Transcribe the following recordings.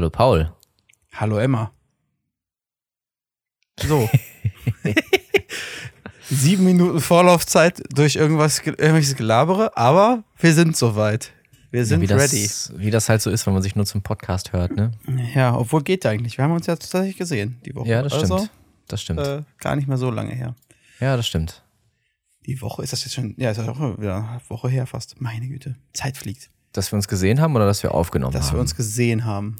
Hallo Paul. Hallo Emma. So. Sieben Minuten Vorlaufzeit durch irgendwas, irgendwelches Gelabere, aber wir sind soweit. Wir sind ja, wie ready. Das, wie das halt so ist, wenn man sich nur zum Podcast hört, ne? Ja, obwohl geht eigentlich. Wir haben uns ja tatsächlich gesehen die Woche. Ja, das also, stimmt. Das stimmt. Äh, gar nicht mehr so lange her. Ja, das stimmt. Die Woche ist das jetzt schon, ja, ist ja auch wieder eine Woche her fast. Meine Güte, Zeit fliegt. Dass wir uns gesehen haben oder dass wir aufgenommen dass haben? Dass wir uns gesehen haben.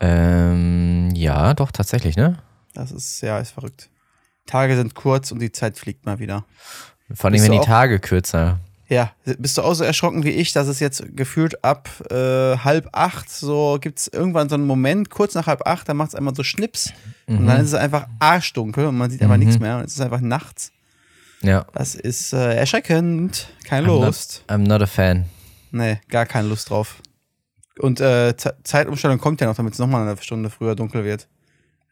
Ähm, ja, doch, tatsächlich, ne? Das ist, ja, ist verrückt. Tage sind kurz und die Zeit fliegt mal wieder. Vor allem, wenn die Tage kürzer. Ja, bist du auch so erschrocken wie ich, dass es jetzt gefühlt ab äh, halb acht, so gibt es irgendwann so einen Moment, kurz nach halb acht, da macht es einmal so Schnips mhm. und dann ist es einfach arschdunkel und man sieht einfach mhm. nichts mehr und es ist einfach nachts. Ja. Das ist äh, erschreckend. Keine I'm Lust. Not, I'm not a fan. Nee, gar keine Lust drauf. Und äh, Zeitumstellung kommt ja noch, damit es nochmal eine Stunde früher dunkel wird.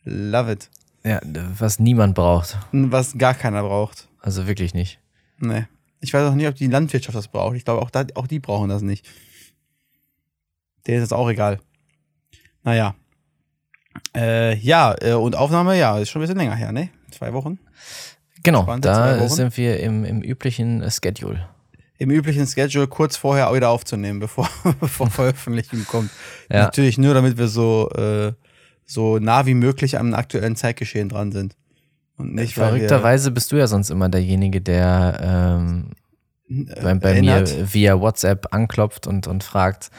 Love it. Ja, was niemand braucht. Was gar keiner braucht. Also wirklich nicht. Nee. Ich weiß auch nicht, ob die Landwirtschaft das braucht. Ich glaube, auch, da, auch die brauchen das nicht. Denen ist das auch egal. Naja. Äh, ja, äh, und Aufnahme, ja, ist schon ein bisschen länger her, ne? Zwei Wochen. Genau, Spannende da sind wir im, im üblichen Schedule. Im üblichen Schedule kurz vorher wieder aufzunehmen, bevor, bevor Veröffentlichung kommt. Ja. Natürlich nur, damit wir so, äh, so nah wie möglich am aktuellen Zeitgeschehen dran sind. Und nicht, Verrückterweise bist du ja sonst immer derjenige, der ähm, bei, bei mir via WhatsApp anklopft und, und fragt,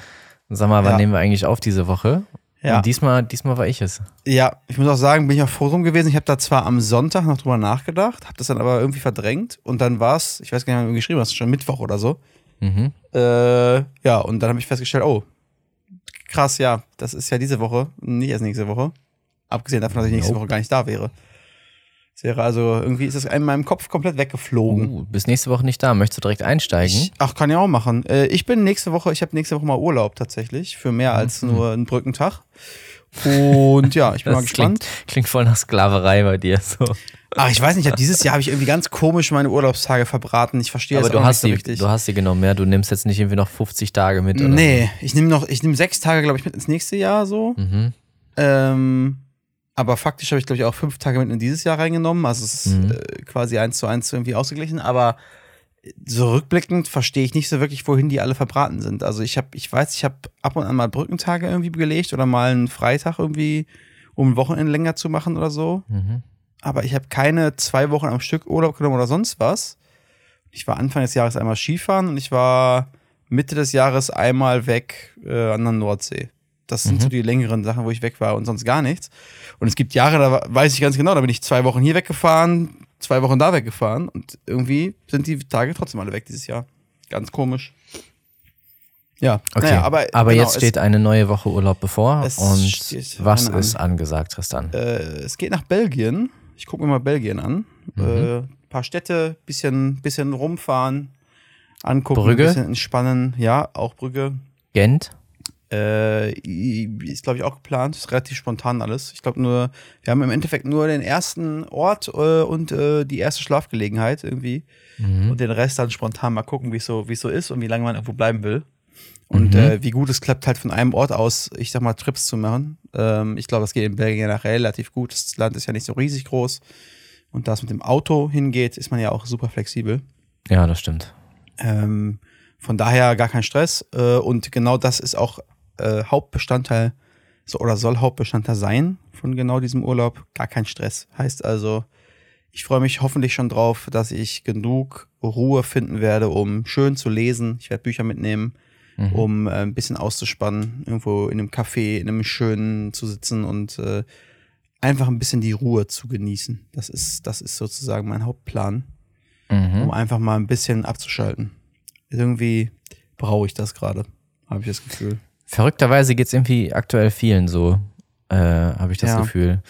sag mal, wann ja. nehmen wir eigentlich auf diese Woche? Ja. Und diesmal, diesmal war ich es. Ja, ich muss auch sagen, bin ich auch froh drum gewesen. Ich habe da zwar am Sonntag noch drüber nachgedacht, habe das dann aber irgendwie verdrängt und dann war es, ich weiß gar nicht, wann du geschrieben hast, schon Mittwoch oder so. Mhm. Äh, ja, und dann habe ich festgestellt, oh, krass, ja, das ist ja diese Woche, nicht erst nächste Woche. Abgesehen davon, dass ich nächste nope. Woche gar nicht da wäre. Das wäre also, irgendwie ist das in meinem Kopf komplett weggeflogen. Uh, bis nächste Woche nicht da. Möchtest du direkt einsteigen? Ich, ach, kann ich auch machen. Äh, ich bin nächste Woche, ich habe nächste Woche mal Urlaub tatsächlich, für mehr als mhm. nur einen Brückentag. Und ja, ich bin das mal gespannt. Klingt, klingt, voll nach Sklaverei bei dir. So. Ach, ich weiß nicht, dieses Jahr habe ich irgendwie ganz komisch meine Urlaubstage verbraten. Ich verstehe das Aber du hast nicht so die, richtig. Du hast die genommen, ja? Du nimmst jetzt nicht irgendwie noch 50 Tage mit, oder? Nee, ich nehme noch, ich nehme sechs Tage, glaube ich, mit ins nächste Jahr so. Mhm. Ähm, aber faktisch habe ich, glaube ich, auch fünf Tage mit in dieses Jahr reingenommen. Also es ist mhm. äh, quasi eins zu eins irgendwie ausgeglichen. Aber so rückblickend verstehe ich nicht so wirklich, wohin die alle verbraten sind. Also ich habe, ich weiß, ich habe ab und an mal Brückentage irgendwie gelegt oder mal einen Freitag irgendwie, um ein Wochenende länger zu machen oder so. Mhm. Aber ich habe keine zwei Wochen am Stück Urlaub genommen oder sonst was. Ich war Anfang des Jahres einmal Skifahren und ich war Mitte des Jahres einmal weg äh, an der Nordsee. Das sind mhm. so die längeren Sachen, wo ich weg war und sonst gar nichts. Und es gibt Jahre, da weiß ich ganz genau, da bin ich zwei Wochen hier weggefahren, zwei Wochen da weggefahren und irgendwie sind die Tage trotzdem alle weg dieses Jahr. Ganz komisch. Ja, okay. Naja, aber, aber genau, jetzt steht eine neue Woche Urlaub bevor. Und was ist angesagt, Tristan? Äh, es geht nach Belgien. Ich gucke mir mal Belgien an. Mhm. Äh, paar Städte, bisschen, bisschen rumfahren, angucken, Brügge. bisschen entspannen. Ja, auch Brügge. Gent. Äh, ist, glaube ich, auch geplant. Ist relativ spontan alles. Ich glaube nur, wir haben im Endeffekt nur den ersten Ort äh, und äh, die erste Schlafgelegenheit irgendwie. Mhm. Und den Rest dann spontan mal gucken, wie es so, so ist und wie lange man irgendwo bleiben will. Und mhm. Äh, wie gut es klappt, halt von einem Ort aus, ich sag mal, Trips zu machen. Ähm, ich glaube, das geht in Belgien nachher relativ gut. Das Land ist ja nicht so riesig groß. Und da es mit dem Auto hingeht, ist man ja auch super flexibel. Ja, das stimmt. Ähm, von daher gar kein Stress. Äh, und genau das ist auch äh, Hauptbestandteil so, oder soll Hauptbestandteil sein von genau diesem Urlaub. Gar kein Stress. Heißt also, ich freue mich hoffentlich schon drauf, dass ich genug Ruhe finden werde, um schön zu lesen. Ich werde Bücher mitnehmen, mhm. um äh, ein bisschen auszuspannen, irgendwo in einem Café, in einem schönen zu sitzen und äh, einfach ein bisschen die Ruhe zu genießen. Das ist, das ist sozusagen mein Hauptplan, mhm. um einfach mal ein bisschen abzuschalten. Irgendwie brauche ich das gerade, habe ich das Gefühl. Verrückterweise geht es irgendwie aktuell vielen so, äh, habe ich das ja. Gefühl.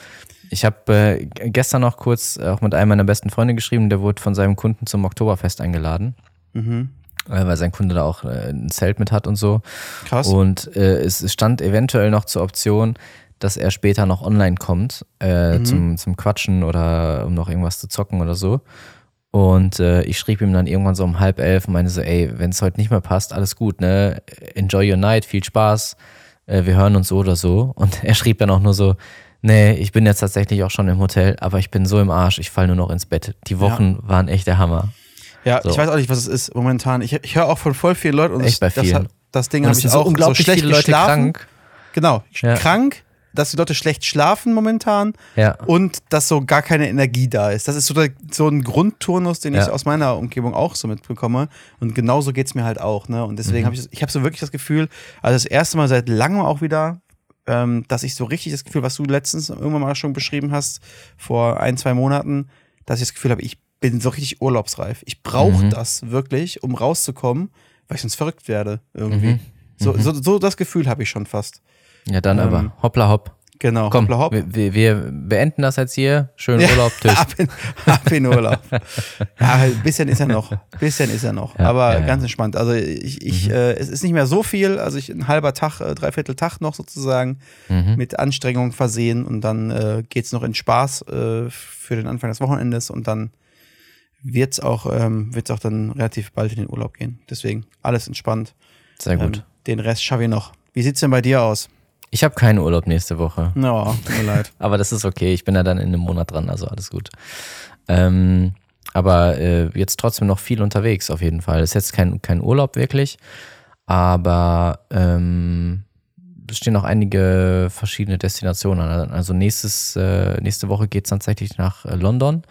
Ich habe äh, gestern noch kurz auch mit einem meiner besten Freunde geschrieben, der wurde von seinem Kunden zum Oktoberfest eingeladen. Mhm. Äh, weil sein Kunde da auch äh, ein Zelt mit hat und so. Krass. Und äh, es stand eventuell noch zur Option, dass er später noch online kommt äh, mhm. zum, zum Quatschen oder um noch irgendwas zu zocken oder so. Und äh, ich schrieb ihm dann irgendwann so um halb elf und meinte so, ey, wenn es heute nicht mehr passt, alles gut, ne? Enjoy your night, viel Spaß. äh, wir hören uns so oder so. Und er schrieb dann auch nur so, nee, ich bin jetzt tatsächlich auch schon im Hotel, aber ich bin so im Arsch, ich falle nur noch ins Bett. Die Wochen ja. waren echt der Hammer. Ja, so. ich weiß auch nicht, was es ist momentan. Ich, ich höre auch von voll vielen Leuten. Und echt bei vielen. Das, das Ding habe ich so auch unglaublich so schlecht viele Leute geschlafen. krank. Genau, ja. krank, dass die Leute schlecht schlafen momentan ja. und dass so gar keine Energie da ist. Das ist so, der, so ein Grundturnus, den ja. ich aus meiner Umgebung auch so mitbekomme. Und genauso geht es mir halt auch. Ne? Und deswegen mhm. habe ich, ich hab so wirklich das Gefühl, also das erste Mal seit langem auch wieder, ähm, dass ich so richtig das Gefühl, was du letztens irgendwann mal schon beschrieben hast, vor ein, zwei Monaten, dass ich das Gefühl habe, ich bin so richtig urlaubsreif. Ich brauche mhm. das wirklich, um rauszukommen, weil ich sonst verrückt werde irgendwie. Mhm. So, mhm. so, so das Gefühl habe ich schon fast. Ja, dann ähm, aber hoppla hopp. Genau, Komm, hoppla hopp. Wir, wir beenden das jetzt hier. Schönen ja, Urlaub, Tisch. ab, in, ab in Urlaub. ja, ein bisschen ist er noch. Ein bisschen ist er noch. Ja, aber ganz entspannt. Also ich, ich mhm. äh, es ist nicht mehr so viel. Also ich ein halber Tag, äh, dreiviertel Tag noch sozusagen mhm. mit Anstrengung versehen und dann äh, geht es noch in Spaß äh, für den Anfang des Wochenendes und dann wird es auch, ähm, wird's auch dann relativ bald in den Urlaub gehen. Deswegen alles entspannt. Sehr gut. Ähm, den Rest schaffe ich noch. Wie sieht es denn bei dir aus? Ich habe keinen Urlaub nächste Woche. No, tut mir leid. aber das ist okay. Ich bin ja dann in einem Monat dran, also alles gut. Ähm, aber äh, jetzt trotzdem noch viel unterwegs auf jeden Fall. Ist jetzt kein, kein Urlaub wirklich, aber ähm, es stehen noch einige verschiedene Destinationen an. Also nächstes, äh, nächste Woche geht es tatsächlich nach äh, London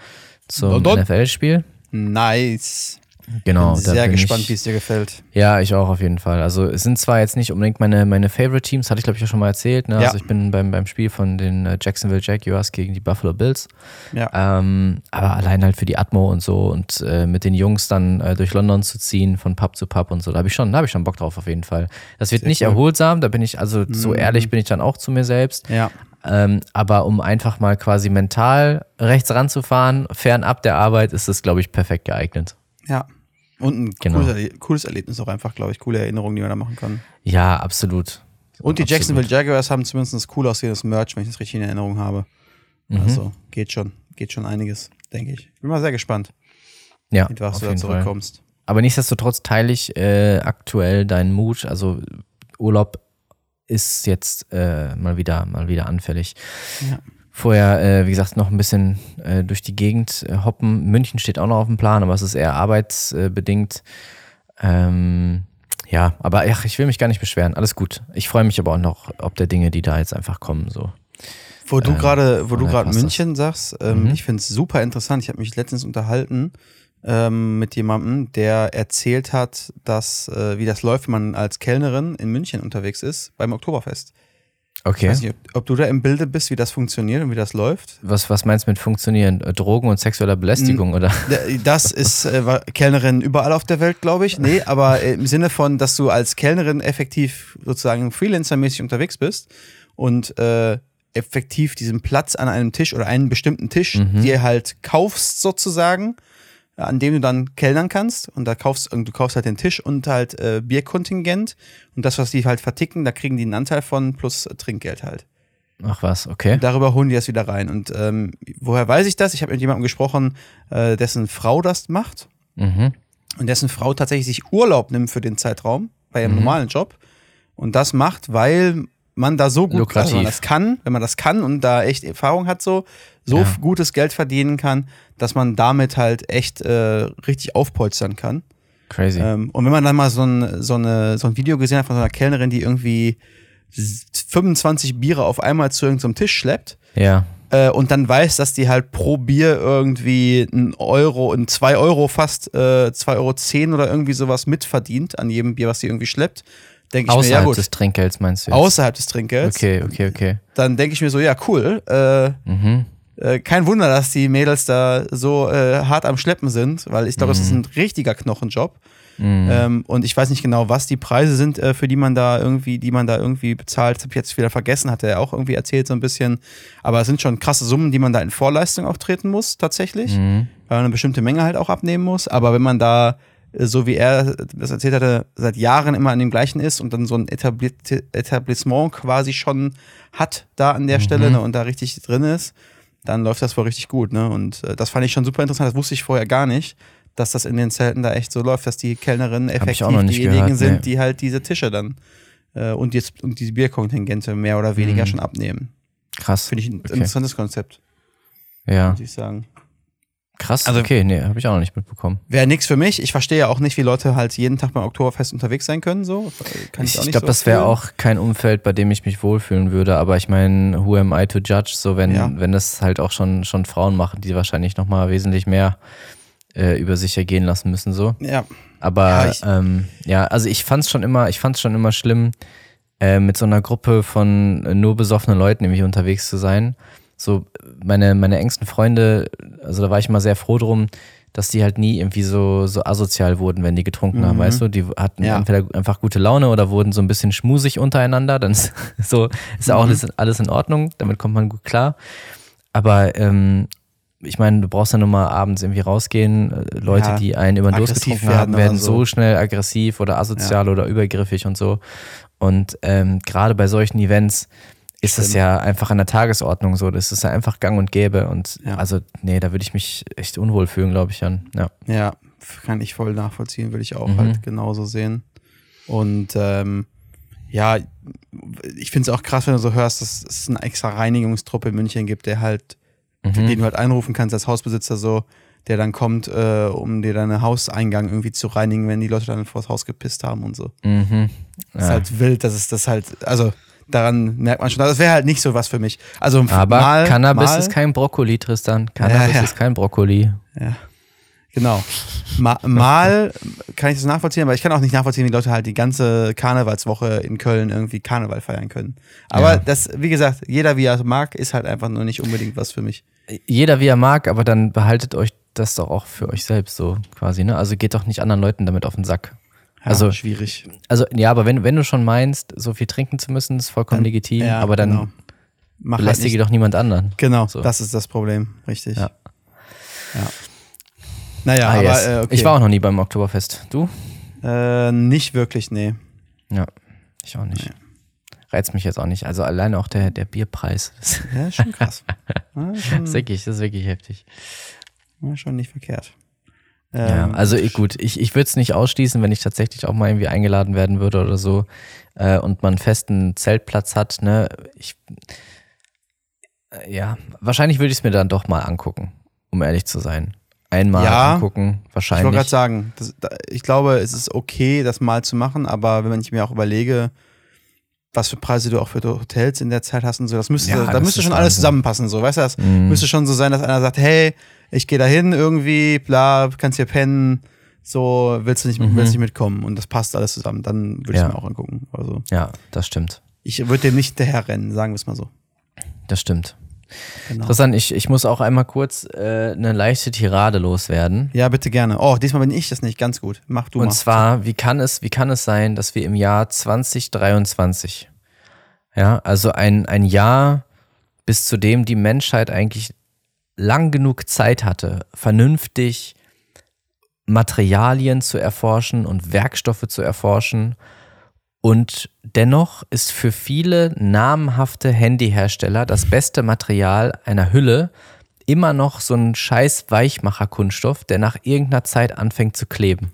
zum NFL-Spiel. Nice. Genau. Bin sehr gespannt, wie es dir gefällt. Ja, ich auch auf jeden Fall. Also es sind zwar jetzt nicht unbedingt meine, meine Favorite Teams, hatte ich glaube ich auch schon mal erzählt. Ne? Ja. Also ich bin beim, beim Spiel von den äh, Jacksonville Jaguars gegen die Buffalo Bills. Ja. Ähm, aber allein halt für die Atmo und so und äh, mit den Jungs dann äh, durch London zu ziehen, von Pub zu Pub und so, da habe ich schon, da habe ich schon Bock drauf auf jeden Fall. Das wird sehr nicht cool. erholsam, da bin ich, also so mhm. ehrlich bin ich dann auch zu mir selbst. Ja. Ähm, aber um einfach mal quasi mental rechts ranzufahren, fernab der Arbeit, ist es, glaube ich, perfekt geeignet. Ja, und ein genau. cooles, cooles, Erlebnis auch einfach, glaube ich. Coole Erinnerungen, die man da machen kann. Ja, absolut. Und die absolut. Jacksonville Jaguars haben zumindest das cool aussehendes Merch, wenn ich das richtig in Erinnerung habe. Mhm. Also geht schon, geht schon einiges, denke ich. Bin mal sehr gespannt, ja, mit was du da zurückkommst. Fall. Aber nichtsdestotrotz teile ich äh, aktuell deinen Mut. Also Urlaub ist jetzt äh, mal wieder mal wieder anfällig. Ja vorher, äh, wie gesagt, noch ein bisschen äh, durch die Gegend äh, hoppen. München steht auch noch auf dem Plan, aber es ist eher arbeitsbedingt. Ähm, ja, aber ach, ich will mich gar nicht beschweren. Alles gut. Ich freue mich aber auch noch, ob der Dinge, die da jetzt einfach kommen, so. Wo du ähm, gerade, wo du gerade München das. sagst, ähm, mhm. ich finde es super interessant. Ich habe mich letztens unterhalten ähm, mit jemandem, der erzählt hat, dass äh, wie das läuft, wenn man als Kellnerin in München unterwegs ist beim Oktoberfest. Okay. Ich weiß nicht, ob du da im Bilde bist, wie das funktioniert und wie das läuft. Was, was meinst du mit funktionieren? Drogen und sexueller Belästigung, oder? Das ist äh, Kellnerin überall auf der Welt, glaube ich. Nee, aber im Sinne von, dass du als Kellnerin effektiv sozusagen freelancermäßig unterwegs bist und äh, effektiv diesen Platz an einem Tisch oder einen bestimmten Tisch mhm. dir halt kaufst sozusagen an dem du dann kellnern kannst und da kaufst du kaufst halt den Tisch und halt äh, Bierkontingent und das was die halt verticken, da kriegen die einen Anteil von plus äh, Trinkgeld halt. Ach was, okay. Und darüber holen die das wieder rein und ähm, woher weiß ich das? Ich habe mit jemandem gesprochen, äh, dessen Frau das macht mhm. und dessen Frau tatsächlich sich Urlaub nimmt für den Zeitraum bei ihrem mhm. normalen Job und das macht, weil man da so gut, Lukrativ. Also man das kann, wenn man das kann und da echt Erfahrung hat, so, so ja. gutes Geld verdienen kann, dass man damit halt echt äh, richtig aufpolstern kann. Crazy. Ähm, und wenn man dann mal so ein, so, eine, so ein Video gesehen hat von so einer Kellnerin, die irgendwie 25 Biere auf einmal zu irgendeinem Tisch schleppt. Ja. Äh, und dann weiß, dass die halt pro Bier irgendwie ein Euro, ein zwei Euro fast, äh, zwei Euro zehn oder irgendwie sowas mitverdient an jedem Bier, was sie irgendwie schleppt denke ich Außerhalb mir, ja gut. des Trinkgelds meinst du? Jetzt? Außerhalb des Trinkgelds. Okay, okay, okay. Dann denke ich mir so, ja, cool. Äh, mhm. äh, kein Wunder, dass die Mädels da so äh, hart am Schleppen sind, weil ich glaube, mhm. das ist ein richtiger Knochenjob. Mhm. Ähm, und ich weiß nicht genau, was die Preise sind, äh, für die man da irgendwie, die man da irgendwie bezahlt. Das habe ich jetzt wieder vergessen, hat er auch irgendwie erzählt so ein bisschen. Aber es sind schon krasse Summen, die man da in Vorleistung auftreten muss, tatsächlich. Mhm. Weil man eine bestimmte Menge halt auch abnehmen muss. Aber wenn man da so wie er das erzählt hatte, seit Jahren immer an dem gleichen ist und dann so ein Etablissement quasi schon hat da an der mhm. Stelle ne, und da richtig drin ist, dann läuft das wohl richtig gut. Ne? Und äh, das fand ich schon super interessant, das wusste ich vorher gar nicht, dass das in den Zelten da echt so läuft, dass die Kellnerinnen effektiv diejenigen gehört, sind, nee. die halt diese Tische dann äh, und jetzt und diese Bierkontingente mehr oder weniger mhm. schon abnehmen. Krass. Finde ich ein okay. interessantes Konzept. Ja. Muss ich sagen. Krass, also, okay, nee, habe ich auch noch nicht mitbekommen. Wäre nichts für mich. Ich verstehe ja auch nicht, wie Leute halt jeden Tag beim Oktoberfest unterwegs sein können. So. Kann ich ich glaube, so das wäre auch kein Umfeld, bei dem ich mich wohlfühlen würde. Aber ich meine, who am I to judge? So, wenn, ja. wenn das halt auch schon, schon Frauen machen, die wahrscheinlich nochmal wesentlich mehr äh, über sich ergehen lassen müssen. So. Ja. Aber ja, ähm, ja also ich fand es schon immer, ich fand's schon immer schlimm, äh, mit so einer Gruppe von nur besoffenen Leuten nämlich unterwegs zu sein so meine, meine engsten Freunde, also da war ich immer sehr froh drum, dass die halt nie irgendwie so, so asozial wurden, wenn die getrunken mhm. haben, weißt du? Die hatten ja. entweder einfach gute Laune oder wurden so ein bisschen schmusig untereinander. Dann ist so ist ja auch mhm. alles, alles in Ordnung, damit kommt man gut klar. Aber ähm, ich meine, du brauchst ja nur mal abends irgendwie rausgehen. Äh, Leute, ja, die einen über den Durst getrunken haben, werden so. so. schnell aggressiv oder asozial ja. oder übergriffig und so. Und ähm, gerade bei solchen Events ist es ja einfach an der Tagesordnung so. Das ist ja einfach gang und gäbe. Und ja. also, nee, da würde ich mich echt unwohl fühlen, glaube ich, an. Ja. ja, kann ich voll nachvollziehen, würde ich auch mhm. halt genauso sehen. Und ähm, ja, ich finde es auch krass, wenn du so hörst, dass es eine extra Reinigungstruppe in München gibt, der halt, mhm. den du halt einrufen kannst als Hausbesitzer so, der dann kommt, äh, um dir deinen Hauseingang irgendwie zu reinigen, wenn die Leute dann vors Haus gepisst haben und so. Mhm. Ja. Das ist halt wild, dass es das halt, also daran merkt man schon, das wäre halt nicht so was für mich. Also Aber mal, Cannabis mal, ist kein Brokkoli, Tristan. Cannabis ja, ja. ist kein Brokkoli. Ja. Genau. Mal, mal kann ich das nachvollziehen, aber ich kann auch nicht nachvollziehen, wie Leute halt die ganze Karnevalswoche in Köln irgendwie Karneval feiern können. Aber ja. das, wie gesagt, jeder wie er mag, ist halt einfach nur nicht unbedingt was für mich. Jeder wie er mag, aber dann behaltet euch das doch auch für euch selbst so quasi, ne? Also geht doch nicht anderen Leuten damit auf den Sack. Ja, also schwierig. Also ja, aber wenn, wenn du schon meinst, so viel trinken zu müssen, ist vollkommen dann, legitim, ja, aber dann genau. Mach halt belästige halt doch niemand anderen. Genau, so. das ist das Problem, richtig. Ja. ja. Naja, ah, aber yes. äh, okay. Ich war auch noch nie beim Oktoberfest. Du? Äh, nicht wirklich, nee. Ja, ich auch nicht. Nee. Reizt mich jetzt auch nicht. Also alleine auch der, der Bierpreis. Ja, schon krass. ja, schon, das, ist wirklich, das ist wirklich heftig. Ja, schon nicht verkehrt. Ja, ähm, also ich, gut, ich, ich würde es nicht ausschließen, wenn ich tatsächlich auch mal irgendwie eingeladen werden würde oder so äh, und man einen festen Zeltplatz hat, ne? Ich, äh, ja, wahrscheinlich würde ich es mir dann doch mal angucken, um ehrlich zu sein. Einmal ja, angucken, wahrscheinlich. Ich wollte gerade sagen, das, ich glaube, es ist okay, das mal zu machen, aber wenn ich mir auch überlege, was für Preise du auch für Hotels in der Zeit hast und so, das müsste, ja, da das müsste schon alles zusammenpassen, so, weißt du, das mhm. müsste schon so sein, dass einer sagt, hey, ich gehe da hin irgendwie, bla, kannst hier pennen, so, willst du nicht, mhm. willst nicht mitkommen und das passt alles zusammen, dann würde ja. ich mir auch angucken. Also, ja, das stimmt. Ich würde dem nicht hinterherrennen, sagen wir es mal so. Das stimmt. Genau. Interessant, ich, ich muss auch einmal kurz äh, eine leichte Tirade loswerden. Ja, bitte gerne. Oh, diesmal bin ich das nicht ganz gut. Mach du Und mal. Und zwar, wie kann, es, wie kann es sein, dass wir im Jahr 2023, ja, also ein, ein Jahr, bis zu dem die Menschheit eigentlich lang genug Zeit hatte, vernünftig Materialien zu erforschen und Werkstoffe zu erforschen. Und dennoch ist für viele namhafte Handyhersteller das beste Material einer Hülle immer noch so ein scheiß Weichmacher-Kunststoff, der nach irgendeiner Zeit anfängt zu kleben.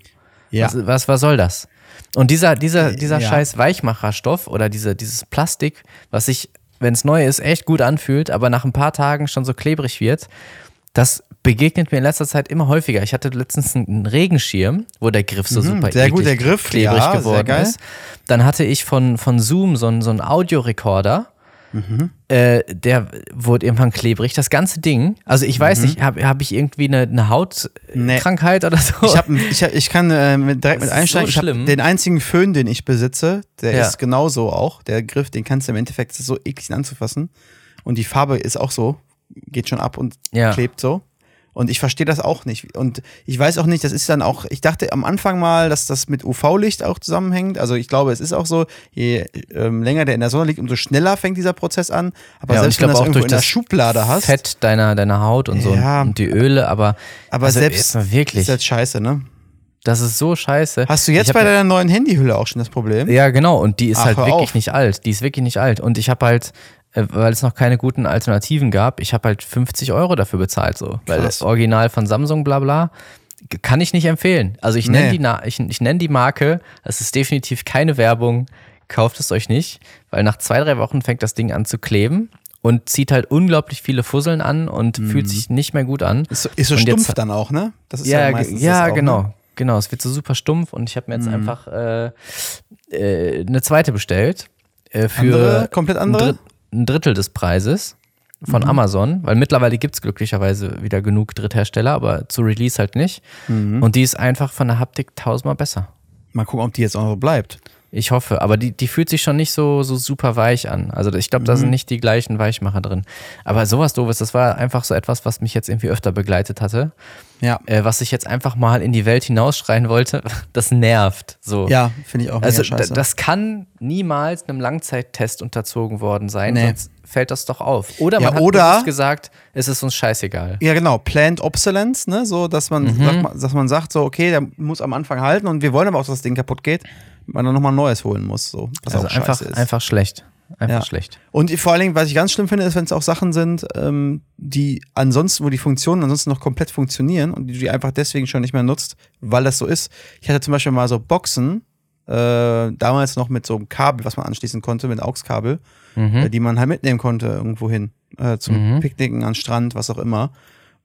Ja. Was, was, was soll das? Und dieser, dieser, dieser ja. scheiß Weichmacherstoff oder diese, dieses Plastik, was sich wenn es neu ist, echt gut anfühlt, aber nach ein paar Tagen schon so klebrig wird. Das begegnet mir in letzter Zeit immer häufiger. Ich hatte letztens einen Regenschirm, wo der Griff so mhm, super sehr gut, der Griff, klebrig ja, geworden ist. Dann hatte ich von, von Zoom so einen, so einen Audiorekorder Mhm. Äh, der wurde irgendwann klebrig. Das ganze Ding, also ich weiß mhm. nicht, habe hab ich irgendwie eine, eine Hautkrankheit nee. oder so? Ich, hab, ich, ich kann äh, mit, direkt das mit einsteigen. So ich den einzigen Föhn, den ich besitze, der ja. ist genauso auch. Der Griff, den kannst du im Endeffekt so eklig anzufassen. Und die Farbe ist auch so, geht schon ab und ja. klebt so. Und ich verstehe das auch nicht. Und ich weiß auch nicht, das ist dann auch, ich dachte am Anfang mal, dass das mit UV-Licht auch zusammenhängt. Also ich glaube, es ist auch so, je ähm, länger der in der Sonne liegt, umso schneller fängt dieser Prozess an. Aber ja, selbst wenn du das irgendwo in der Schublade hast. Fett deiner, deiner Haut und so ja, und die Öle, aber, aber also selbst wirklich. ist das scheiße, ne? Das ist so scheiße. Hast du jetzt bei deiner neuen Handyhülle auch schon das Problem? Ja, genau. Und die ist Ach, halt wirklich auf. nicht alt. Die ist wirklich nicht alt. Und ich habe halt weil es noch keine guten Alternativen gab. Ich habe halt 50 Euro dafür bezahlt, so. Krass. Weil das Original von Samsung, bla bla, kann ich nicht empfehlen. Also ich nenne nee. die, ich, ich nenne die Marke, es ist definitiv keine Werbung, kauft es euch nicht, weil nach zwei, drei Wochen fängt das Ding an zu kleben und zieht halt unglaublich viele Fusseln an und mhm. fühlt sich nicht mehr gut an. Ist so, ist so stumpf jetzt, dann auch, ne? Das ist ja, ja Ja, auch, genau. Ne? Genau, es wird so super stumpf und ich habe mir jetzt mhm. einfach äh, äh, eine zweite bestellt. Äh, für andere, komplett andere? Ein, Dr ein Drittel des Preises von mhm. Amazon, weil mittlerweile gibt es glücklicherweise wieder genug Dritthersteller, aber zu Release halt nicht. Mhm. Und die ist einfach von der Haptik tausendmal besser. Mal gucken, ob die jetzt auch noch bleibt. Ich hoffe, aber die, die fühlt sich schon nicht so, so super weich an. Also ich glaube, da mhm. sind nicht die gleichen Weichmacher drin. Aber sowas doofes, das war einfach so etwas, was mich jetzt irgendwie öfter begleitet hatte. Ja. Äh, was ich jetzt einfach mal in die Welt hinausschreien wollte, das nervt. So. Ja, finde ich auch. Also das kann niemals einem Langzeittest unterzogen worden sein, nee. sonst fällt das doch auf. Oder man ja, oder, hat gesagt, es ist uns scheißegal. Ja, genau, Planned Obsolence, ne? So, dass man, mhm. sagt, dass man sagt, so, okay, der muss am Anfang halten und wir wollen aber auch, dass das Ding kaputt geht man dann nochmal Neues holen muss. So, was also auch einfach, ist. einfach schlecht. Einfach ja. schlecht. Und vor allen Dingen, was ich ganz schlimm finde, ist, wenn es auch Sachen sind, ähm, die ansonsten, wo die Funktionen ansonsten noch komplett funktionieren und die du einfach deswegen schon nicht mehr nutzt, weil das so ist. Ich hatte zum Beispiel mal so Boxen, äh, damals noch mit so einem Kabel, was man anschließen konnte, mit AUX-Kabel, mhm. äh, die man halt mitnehmen konnte irgendwo hin. Äh, zum mhm. Picknicken an Strand, was auch immer.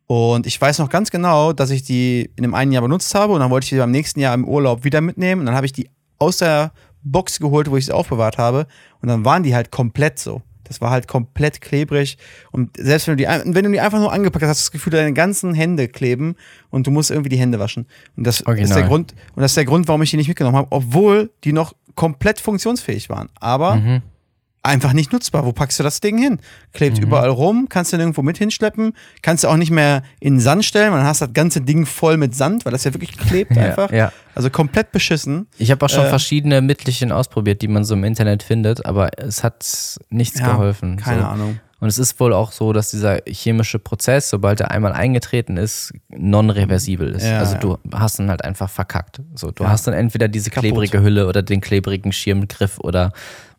Und ich weiß noch ganz genau, dass ich die in einem einen Jahr benutzt habe und dann wollte ich die beim nächsten Jahr im Urlaub wieder mitnehmen. Und dann habe ich die aus der Box geholt, wo ich sie aufbewahrt habe. Und dann waren die halt komplett so. Das war halt komplett klebrig. Und selbst wenn du die, wenn du die einfach nur angepackt hast, hast du das Gefühl, deine ganzen Hände kleben und du musst irgendwie die Hände waschen. Und das Original. ist der Grund, und das ist der Grund, warum ich die nicht mitgenommen habe, obwohl die noch komplett funktionsfähig waren. Aber mhm einfach nicht nutzbar. Wo packst du das Ding hin? Klebt mhm. überall rum, kannst du nirgendwo mit hinschleppen, kannst du auch nicht mehr in den Sand stellen, man hast das ganze Ding voll mit Sand, weil das ja wirklich klebt einfach. Ja, ja. Also komplett beschissen. Ich habe auch schon äh, verschiedene Mittelchen ausprobiert, die man so im Internet findet, aber es hat nichts ja, geholfen. Keine so. Ahnung. Und es ist wohl auch so, dass dieser chemische Prozess, sobald er einmal eingetreten ist, non-reversibel ist. Ja, also du hast ihn halt einfach verkackt. So, du ja. hast dann entweder diese klebrige Hülle oder den klebrigen Schirmgriff oder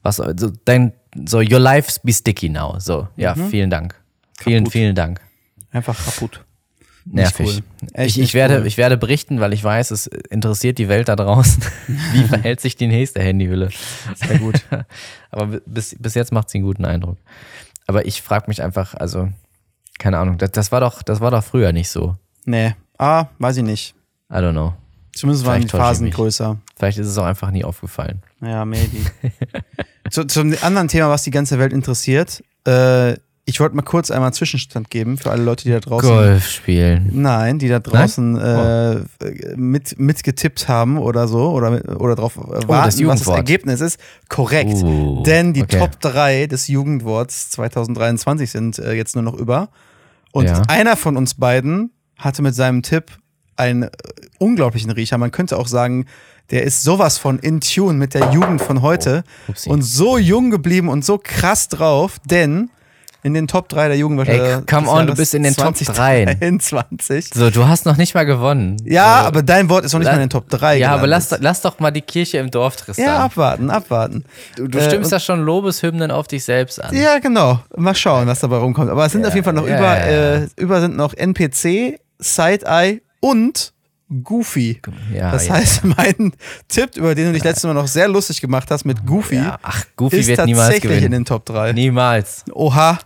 was, also dein, so, your life's be sticky now. So, ja, mhm. vielen Dank. Kaputt. Vielen, vielen Dank. Einfach kaputt. Nervig. Cool. ich, ich, werde, cool. ich werde berichten, weil ich weiß, es interessiert die Welt da draußen. Wie verhält sich die nächste Handyhülle? Sehr gut. Aber bis, bis jetzt macht sie einen guten Eindruck. Aber ich frage mich einfach, also, keine Ahnung, das, das, war doch, das war doch früher nicht so. Nee. Ah, weiß ich nicht. I don't know. Zumindest waren die Phasen größer. Vielleicht ist es auch einfach nie aufgefallen. Ja, maybe. Zu, zum anderen Thema, was die ganze Welt interessiert. Äh, ich wollte mal kurz einmal einen Zwischenstand geben für alle Leute, die da draußen. Golf spielen. Nein, die da draußen äh, mit, mitgetippt haben oder so oder, oder drauf warten, oh, das was das Ergebnis ist. Korrekt. Uh, Denn die okay. Top 3 des Jugendworts 2023 sind äh, jetzt nur noch über. Und ja. einer von uns beiden hatte mit seinem Tipp einen äh, unglaublichen Riecher. Man könnte auch sagen, der ist sowas von in Tune mit der Jugend von heute oh, und so jung geblieben und so krass drauf, denn in den Top 3 der Jugend Ey, come on, du bist in den 20, Top 3. 23. So, du hast noch nicht mal gewonnen. Ja, so. aber dein Wort ist noch nicht La mal in den Top 3. Ja, gelandet. aber lass, lass doch mal die Kirche im Dorf, Tristan. Ja, abwarten, abwarten. Du, du äh, stimmst ja schon Lobeshymnen auf dich selbst an. Ja, genau. Mal schauen, was dabei rumkommt. Aber es sind ja, auf jeden Fall noch ja, über, ja, äh, über sind noch NPC, Side-Eye und Goofy. Ja, das ja, heißt, ja. mein Tipp, über den du dich letztes Mal noch sehr lustig gemacht hast mit Goofy, ach, Goofy ist wird niemals tatsächlich gewinnen. in den Top 3. Niemals. Oha.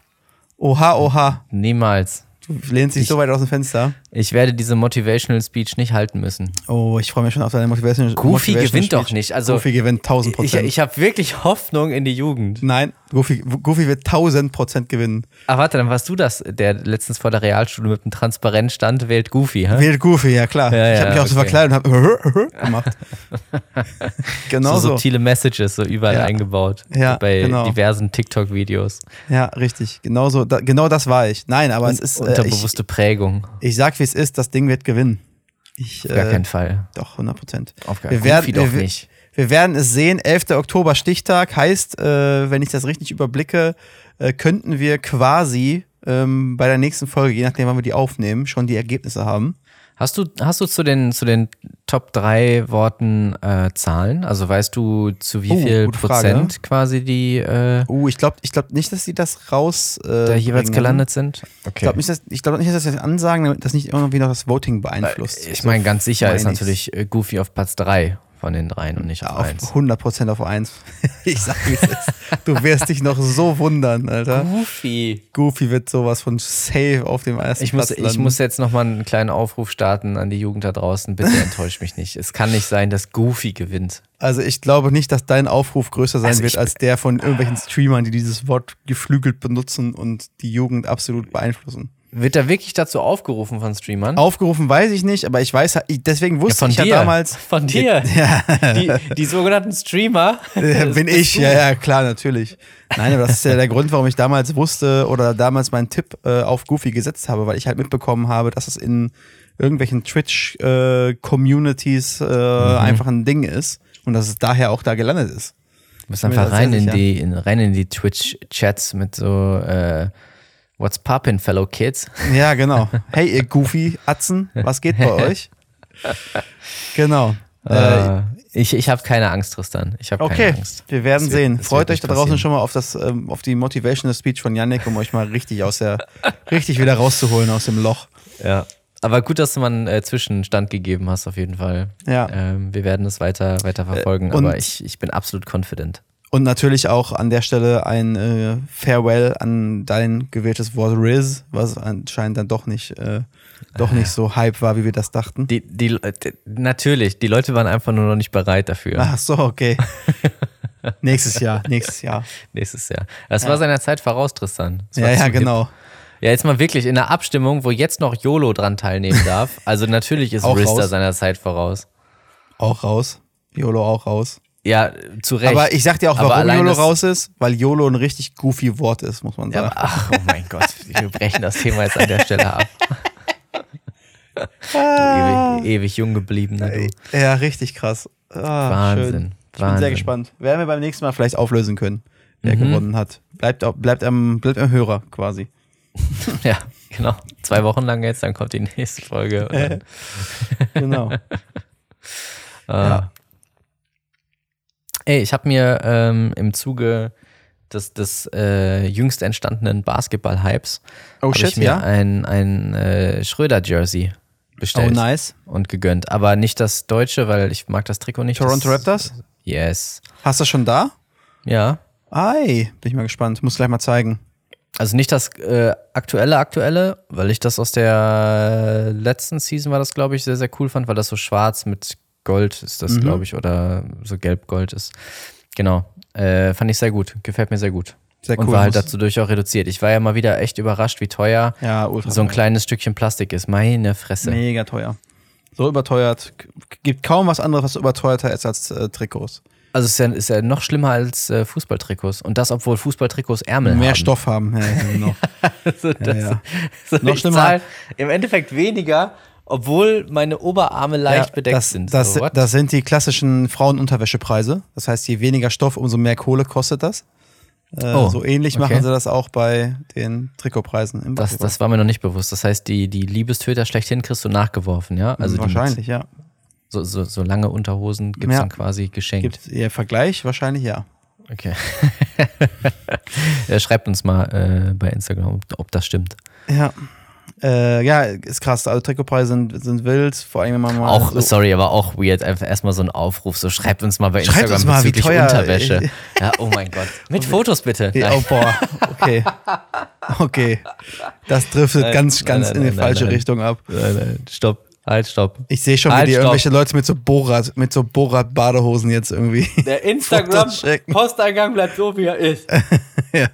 Oha, oha. Niemals. Du lehnst dich ich, so weit aus dem Fenster. Ich werde diese Motivational Speech nicht halten müssen. Oh, ich freue mich schon auf deine Motivational, Goofy Motivational gewinnt Speech. doch nicht. Also, Goofy gewinnt 1000 Prozent. Ich, ich habe wirklich Hoffnung in die Jugend. Nein, Goofy, Goofy wird 1000 Prozent gewinnen. Ah, warte, dann warst du das, der letztens vor der Realschule mit einem Transparent stand, wählt Goofy, hä? Wählt Goofy, ja klar. Ja, ich habe mich auch okay. so verkleidet und habe gemacht. genau so. subtile Messages so überall ja. eingebaut. Ja, bei genau. diversen TikTok-Videos. Ja, richtig. Genau, so, da, genau das war ich. Nein, aber und, es ist. Äh, unterbewusste ich, Prägung. Ich sag, wie es ist, das Ding wird gewinnen. Ich, Auf gar äh, keinen Fall. Doch, 100 Prozent. Auf gar keinen Fall. doch nicht. Wir werden es sehen. 11. Oktober Stichtag heißt, äh, wenn ich das richtig überblicke, äh, könnten wir quasi ähm, bei der nächsten Folge, je nachdem, wann wir die aufnehmen, schon die Ergebnisse haben. Hast du, hast du zu den, zu den Top 3 Worten äh, Zahlen? Also weißt du, zu wie oh, viel Prozent Frage. quasi die. Äh, uh, ich glaube ich glaub nicht, dass sie das raus. Äh, da jeweils bringen. gelandet sind. Okay. Ich glaube nicht, dass, glaub nicht, dass sie das ansagen, damit das nicht irgendwie noch das Voting beeinflusst. Ich meine, ganz sicher ist natürlich ich. Äh, Goofy auf Platz 3 von den dreien und nicht auf, auf eins. 100% auf eins. ich sag wie es ist. Du wirst dich noch so wundern, Alter. Goofy. Goofy wird sowas von safe auf dem ersten Ich muss, Platz ich landen. muss jetzt nochmal einen kleinen Aufruf starten an die Jugend da draußen. Bitte enttäuscht mich nicht. Es kann nicht sein, dass Goofy gewinnt. Also ich glaube nicht, dass dein Aufruf größer sein Also wird ich- als der von irgendwelchen Streamern, die dieses Wort geflügelt benutzen und die Jugend absolut beeinflussen. Wird da wirklich dazu aufgerufen von Streamern? Aufgerufen weiß ich nicht, aber ich weiß, deswegen wusste ich ja damals, Von dir. Die, die sogenannten Streamer. äh, bin ich, ja, ja, klar, natürlich. Nein, aber das ist ja der Grund, warum ich damals wusste oder damals meinen Tipp äh, auf Goofy gesetzt habe, weil ich halt mitbekommen habe, dass es in irgendwelchen Twitch-Communities äh, Mhm. einfach ein Ding ist und dass es daher auch da gelandet ist. Du musst einfach rein in die, in, rein in die Twitch-Chats mit so äh, What's poppin', fellow kids? Ja, genau. Hey, ihr Goofy-Atzen, was geht bei euch? Genau. Äh, Äh, ich ich habe keine Angst, Tristan. Ich habe okay, keine Angst. wir werden Das sehen. Freut euch da draußen passieren. schon mal auf, das, ähm, auf die Motivational Speech von Yannick, um euch mal richtig aus der, richtig wieder rauszuholen aus dem Loch. Ja. Aber gut, dass du mal einen äh, Zwischenstand gegeben hast, auf jeden Fall. Ja. Ähm, wir werden es weiter, weiter verfolgen, und- aber ich, ich bin absolut confident. Und natürlich auch an der Stelle ein äh, Farewell an dein gewähltes Wort Riz, was anscheinend dann doch nicht, äh, doch nicht so hype war, wie wir das dachten. Die, die, äh, die, natürlich, die Leute waren einfach nur noch nicht bereit dafür. Ach so, okay. nächstes Jahr, nächstes Jahr. Nächstes Jahr. Das war seiner Zeit voraus, Tristan. Ja, ja, genau. Ja, jetzt mal wirklich in der Abstimmung, wo jetzt noch YOLO dran teilnehmen darf. Also natürlich ist Rista raus. seiner Zeit voraus. Auch raus. YOLO auch raus. Ja, zu Recht. Aber ich sag dir auch, Aber warum YOLO raus ist, weil YOLO ein richtig goofy Wort ist, muss man Ja, sagen. aber, ach, oh mein Gott, wir brechen das Thema jetzt an der Stelle ab. ewig, ewig jung geblieben, ne, du. ja, richtig krass. Ah, Wahnsinn, Schön. Ich bin Wahnsinn. sehr gespannt. Werden wir beim nächsten Mal vielleicht auflösen können, wer Mhm. gewonnen hat. Bleibt, bleibt, am, bleibt am Hörer quasi. Ja, genau. Zwei Wochen lang jetzt, dann kommt die nächste Folge. Genau. ah. Ja. Ey, ich habe mir ähm, im Zuge des, des äh, jüngst entstandenen Basketball-Hypes Oh hab shit, ich mir ja. ein, ein äh, Schröder-Jersey bestellt Oh nice. und gegönnt. Aber nicht das deutsche, weil ich mag das Trikot nicht. Toronto das, Raptors? Yes. Hast du das schon da? Ja. Ei, bin ich mal gespannt. Muss gleich mal zeigen. Also nicht das äh, aktuelle, aktuelle, weil ich das aus der letzten Season war das, glaube ich, sehr, sehr cool fand, weil das so schwarz mit Gold ist das, Mhm. glaube ich, oder so gelb-gold ist. Genau. Äh, fand ich sehr gut. Gefällt mir sehr gut. Sehr Und cool. war halt dazu durch auch reduziert. Ich war ja mal wieder echt überrascht, wie teuer Ja, so ein kleines Stückchen Plastik ist. Meine Fresse. Mega teuer. So überteuert. Gibt kaum was anderes, was überteuerter ist als äh, Trikots. Also es ist ja, ist ja noch schlimmer als äh, Fußballtrikots. Und das, obwohl Fußballtrikots Ärmel Mehr haben. Stoff haben. Ja, genau. Also das, ja. So Noch schlimmer. zahl Im Endeffekt weniger, obwohl meine Oberarme leicht Ja, bedeckt das, sind. Das, so, das sind die klassischen Frauenunterwäschepreise. Das heißt, je weniger Stoff, umso mehr Kohle kostet das. Äh, Oh, so ähnlich okay. machen sie das auch bei den Trikotpreisen im das, das war mir noch nicht bewusst. Das heißt, die, die Liebestöter schlechthin kriegst du nachgeworfen, ja? Also wahrscheinlich, ja. so, so, so lange Unterhosen gibt's Ja. dann quasi geschenkt. Gibt ihr Vergleich? Wahrscheinlich ja. Okay. ja, schreibt uns mal äh, bei Instagram, ob, ob das stimmt. Ja. Äh, ja, ist krass. Also Trikotpreise sind, sind wild. Vor allem, wenn man mal. Auch, so, sorry, aber auch weird. Einfach erstmal so ein Aufruf. So schreibt uns mal bei Schreibt Instagram uns mal, wie bezüglich teuer- Unterwäsche. Ja, oh mein Gott. Mit Fotos bitte. Nee, Nein. oh, boah. Okay. Okay. Das driftet Nein, ganz, ganz nein, in die falsche. Richtung ab. Nein, nein, Stopp. Halt, stopp. Ich sehe schon, wie Halt, die stopp. irgendwelche Leute mit so Borat, mit so Borat-Badehosen jetzt irgendwie. Der. Instagram-Posteingang bleibt so, wie er ist. ja,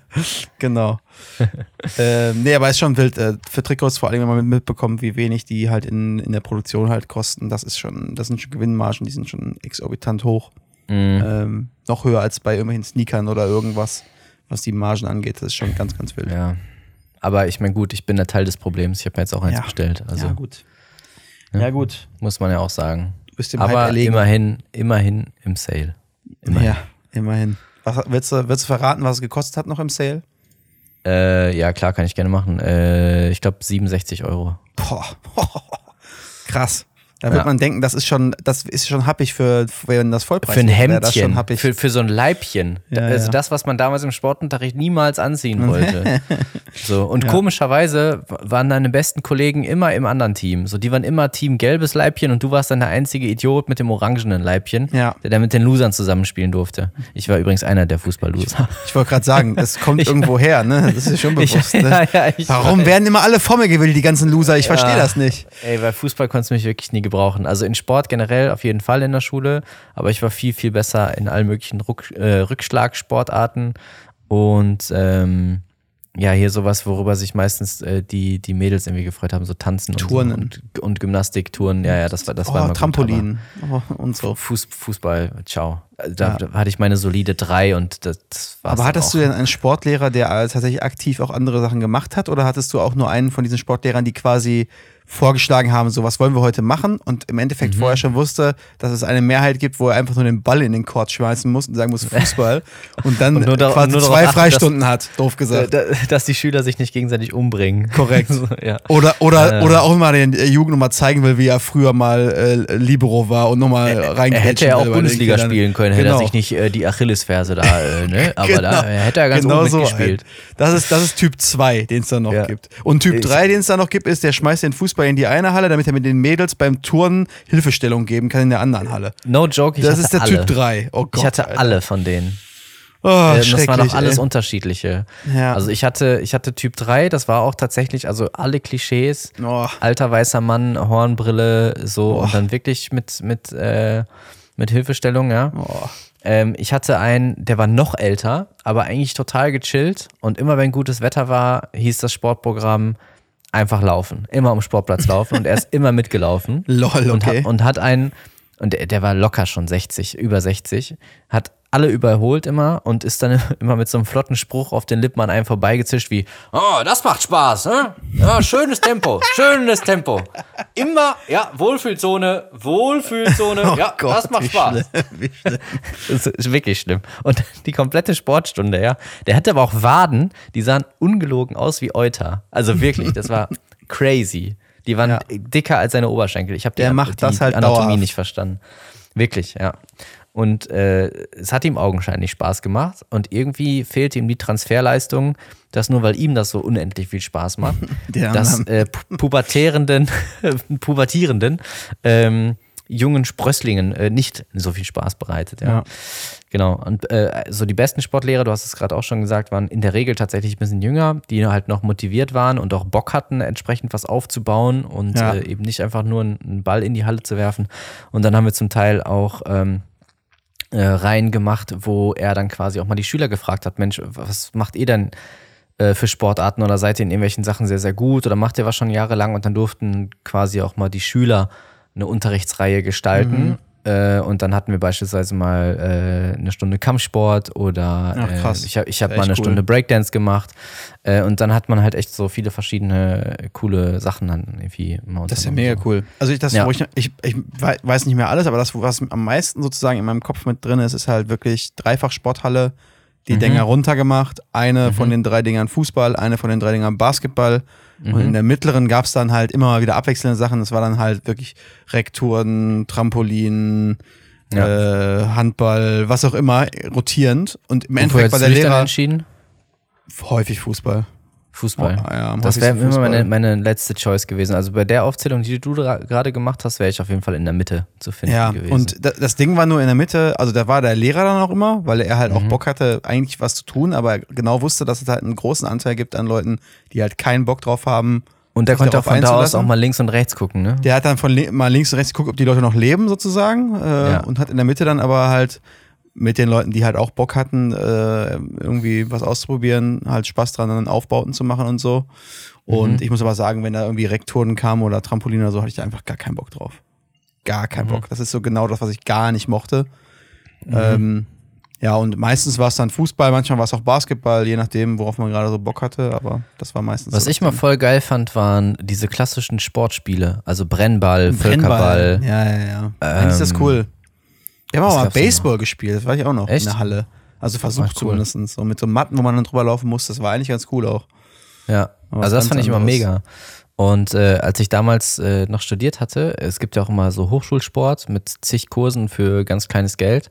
genau. ähm, nee, aber ist schon wild. Äh, für Trikots, vor allem, wenn man mitbekommt, wie wenig die halt in, in der Produktion halt kosten, das ist schon, das sind schon Gewinnmargen, die sind schon exorbitant hoch. Mhm. Ähm, noch höher als bei irgendwelchen Sneakern oder irgendwas, was die Margen angeht. Das ist schon ganz, ganz wild. Ja. Aber ich meine, gut, ich bin der Teil des Problems. Ich habe mir jetzt auch eins Ja. bestellt. Also ja, gut. Ja, gut. muss man ja auch sagen. Du bist Hype Aber immerhin, immerhin im Sale. Immerhin. Ja, immerhin. Was, willst, du, willst du verraten, was es gekostet hat noch im Sale? Äh, ja, klar, kann ich gerne machen. Äh, ich glaube 67 Euro. Boah. Krass. Da wird ja. man denken, das ist schon, das ist schon happig für, wenn das Vollpreis Für ein Hemdchen, für, für so ein Leibchen. Ja, also ja. das, was man damals im Sportunterricht niemals anziehen wollte. so, und komischerweise waren deine besten Kollegen immer im anderen Team. So, die waren immer Team gelbes Leibchen und du warst dann der einzige Idiot mit dem orangenen Leibchen, der da mit den Losern zusammenspielen durfte. Ich war übrigens einer der Fußball-Loser. Ich, ich wollte gerade sagen, das kommt irgendwo her, ne? Das ist schon bewusst. Ne? Warum werden immer alle vor mir gewählt, die ganzen Loser? Ich verstehe das nicht. Ey, bei Fußball konntest du mich wirklich nie gebrauchen. Also in Sport generell auf jeden Fall in der Schule, aber ich war viel, viel besser in allen möglichen Ruck, äh, Rückschlagsportarten und ähm, ja, hier sowas, worüber sich meistens äh, die, die Mädels irgendwie gefreut haben, so Tanzen Touren. und, so und, und Gymnastik, Touren, ja, ja, das war das oh, war Trampolin gut, oh, und so. Fuß, Fußball, ciao. Also da, ja. hatte ich meine solide drei und das, das war Aber hattest auch. du denn einen Sportlehrer, der tatsächlich aktiv auch andere Sachen gemacht hat oder hattest du auch nur einen von diesen Sportlehrern, die quasi vorgeschlagen haben, so was wollen wir heute machen und im Endeffekt mhm. vorher schon wusste, dass es eine Mehrheit gibt, wo er einfach nur den Ball in den Court schmeißen muss und sagen muss Fußball und dann und da, quasi zwei achten, Freistunden dass, hat, doof gesagt. Dass die Schüler sich nicht gegenseitig umbringen. Korrekt. ja. Oder, oder, äh. oder auch mal den Jugend nochmal zeigen will, wie er früher mal äh, Libero war und nochmal rein Er hätte ja auch Bundesliga spielen können, hätte genau. er sich nicht äh, die Achillesferse da, äh, ne? aber genau. da hätte er ganz genau oben so gespielt. Das ist, das ist Typ 2, den es da noch ja. gibt. Und Typ 3, den es da noch gibt, ist, der schmeißt den Fußball in die eine Halle, damit er mit den Mädels beim Turnen Hilfestellung geben kann in der anderen Halle. No joke, ich Das ist der alle. Typ 3. Oh Gott, ich hatte Alter. alle von denen. Oh, äh, das waren auch alles ey. unterschiedliche. Ja. Also ich hatte, ich hatte Typ 3, das war auch tatsächlich, also alle Klischees, oh. alter weißer Mann, Hornbrille, so oh. und dann wirklich mit, mit, äh, mit Hilfestellung, ja. Oh. Ähm, ich hatte einen, der war noch älter, aber eigentlich total gechillt und immer wenn gutes Wetter war, hieß das Sportprogramm einfach laufen. Immer am Sportplatz laufen und er ist immer mitgelaufen. Lol, okay. Und, hat, und hat einen, und der, der war locker schon 60, über 60, hat alle überholt immer und ist dann immer mit so einem flotten Spruch auf den Lippen an einem vorbeigezischt wie, oh, das macht Spaß, ne? Ja, schönes Tempo, schönes Tempo. Immer, ja, Wohlfühlzone, Wohlfühlzone, oh ja, Gott, das macht Spaß. Schlimm, schlimm. Das ist wirklich schlimm. Und die komplette Sportstunde, ja, der hatte aber auch Waden, die sahen ungelogen aus wie Euter. Also wirklich, das war crazy. Die waren ja. dicker als seine Oberschenkel. Ich habe die, macht das halt Anatomie dauerhaft. nicht verstanden. Wirklich, ja. Und äh, es hat ihm augenscheinlich Spaß gemacht. Und irgendwie fehlt ihm die Transferleistung, dass nur weil ihm das so unendlich viel Spaß macht, dass äh, pubertierenden, pubertierenden ähm, jungen Sprösslingen äh, nicht so viel Spaß bereitet. Ja. ja. Genau. Und äh, so die besten Sportlehrer, du hast es gerade auch schon gesagt, waren in der Regel tatsächlich ein bisschen jünger, die halt noch motiviert waren und auch Bock hatten, entsprechend was aufzubauen und ja. äh, eben nicht einfach nur einen Ball in die Halle zu werfen. Und dann haben wir zum Teil auch ähm, äh, Reihen gemacht, wo er dann quasi auch mal die Schüler gefragt hat, Mensch, was macht ihr denn äh, für Sportarten oder seid ihr in irgendwelchen Sachen sehr, sehr gut oder macht ihr was schon jahrelang und dann durften quasi auch mal die Schüler eine Unterrichtsreihe gestalten. Mhm. Äh, und dann hatten wir beispielsweise mal äh, eine Stunde Kampfsport oder Ach, äh, krass. ich habe ich hab mal eine cool. Stunde Breakdance gemacht. Äh, und dann hat man halt echt so viele verschiedene coole Sachen dann irgendwie Das ist ja mega so. cool. Also ich, das, ja. ich, ich, ich weiß nicht mehr alles, aber das, was am meisten sozusagen in meinem Kopf mit drin ist, ist halt wirklich dreifach Sporthalle, die mhm. Dinger runtergemacht. Eine mhm. von den drei Dingern Fußball, eine von den drei Dingern Basketball Mhm. Und in der mittleren gab es dann halt immer wieder abwechselnde Sachen. Das war dann halt wirklich Rekturen, Trampolin, ja. äh, Handball, was auch immer, rotierend. Und im Endeffekt war der Lehrer. entschieden? Häufig Fußball. Fußball. Oh, ja, das wäre immer meine, meine letzte Choice gewesen. Also bei der Aufzählung, die du gerade gemacht hast, wäre ich auf jeden Fall in der Mitte zu finden ja, gewesen. Und das Ding war nur in der Mitte, also da war der Lehrer dann auch immer, weil er halt mhm. auch Bock hatte, eigentlich was zu tun, aber genau wusste, dass es halt einen großen Anteil gibt an Leuten, die halt keinen Bock drauf haben. Und der konnte auch von da aus auch mal links und rechts gucken, ne? Der hat dann von mal links und rechts geguckt, ob die Leute noch leben, sozusagen. Äh, ja. Und hat in der Mitte dann aber halt mit den Leuten, die halt auch Bock hatten, äh, irgendwie was auszuprobieren, halt Spaß dran, dann Aufbauten zu machen und so. Und mhm. ich muss aber sagen, wenn da irgendwie Rektoren kamen oder Trampolin oder so, hatte ich da einfach gar keinen Bock drauf. Gar keinen mhm. Bock. Das ist so genau das, was ich gar nicht mochte. Mhm. Ähm, ja, und meistens war es dann Fußball, manchmal war es auch Basketball, je nachdem, worauf man gerade so Bock hatte, aber das war meistens. Was so ich mal voll geil fand, waren diese klassischen Sportspiele, also Brennball, Völkerball. Ja, ja, ja. Ähm, Eigentlich ist das cool. Ich habe auch mal Baseball gespielt, das war ich auch noch Echt? in der Halle. Also versucht cool. zumindest. So mit so Matten, wo man dann drüber laufen muss, das war eigentlich ganz cool auch. Ja, also das fand ich immer mega. Und äh, als ich damals äh, noch studiert hatte, es gibt ja auch immer so Hochschulsport mit zig Kursen für ganz kleines Geld.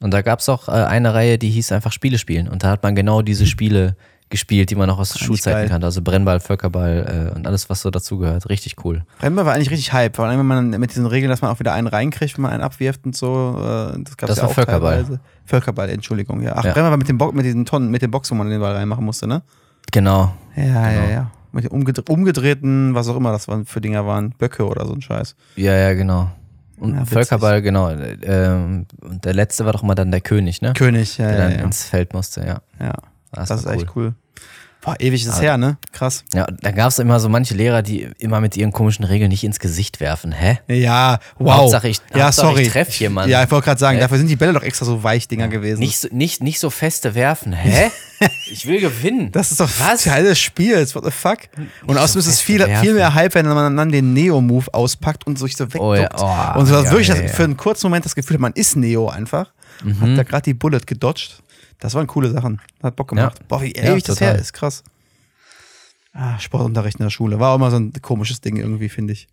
Und da gab es auch äh, eine Reihe, die hieß einfach Spiele spielen. Und da hat man genau diese Spiele gespielt, die man noch aus Schulzeiten kannte. Also Brennball, Völkerball äh, und alles, was so dazugehört. Richtig cool. Brennball war eigentlich richtig Hype, vor allem wenn man mit diesen Regeln, dass man auch wieder einen reinkriegt, wenn man einen abwirft und so. Äh, das gab das ja war auch Völkerball. teilweise. Völkerball, Entschuldigung, ja. Ach, Ja. Brennball war mit dem, Bo mit diesen Tonnen, mit dem Box, wo man den Ball reinmachen musste, ne? Genau. Ja, ja, Genau. ja. Mit den umgedre umgedrehten, was auch immer das waren, für Dinger waren, Böcke oder so ein Scheiß. Ja, ja, genau. Und Ja. Völkerball, genau. äh, Ähm, und der letzte war doch immer dann der König, ne? König, ja, der ja, dann ja. ins Feld musste, ja. ja. Das, Das ist war echt cool. Boah, ewig ist es her, ne? Krass. Ja, da gab es immer so manche Lehrer, die immer mit ihren komischen Regeln nicht ins Gesicht werfen. Hä? Ja, wow. Hauptsache ich- ja, Hauptsache sorry. ich treff jemanden. Ja, ich wollte gerade sagen, Hä? dafür sind die Bälle doch extra so Weichdinger gewesen. Nicht so, nicht, nicht so feste werfen. Hä? ich will gewinnen. Das ist doch Was? Teil des Spiels. What the fuck? Und so außerdem ist es viel, werfen. viel mehr Hype, wenn man dann den Neo-Move auspackt und sich so wegduckt. Oh ja, oh, und so hat ja, wirklich ja, das, für einen kurzen Moment das Gefühl, man ist Neo einfach. Mhm. Hat da gerade die Bullet gedodged. Das waren coole Sachen. Hat Bock gemacht. Ja. Boah, wie Ja, ewig das her ist. Krass. Ah, Sportunterricht in der Schule. War auch immer so ein komisches Ding irgendwie, finde ich.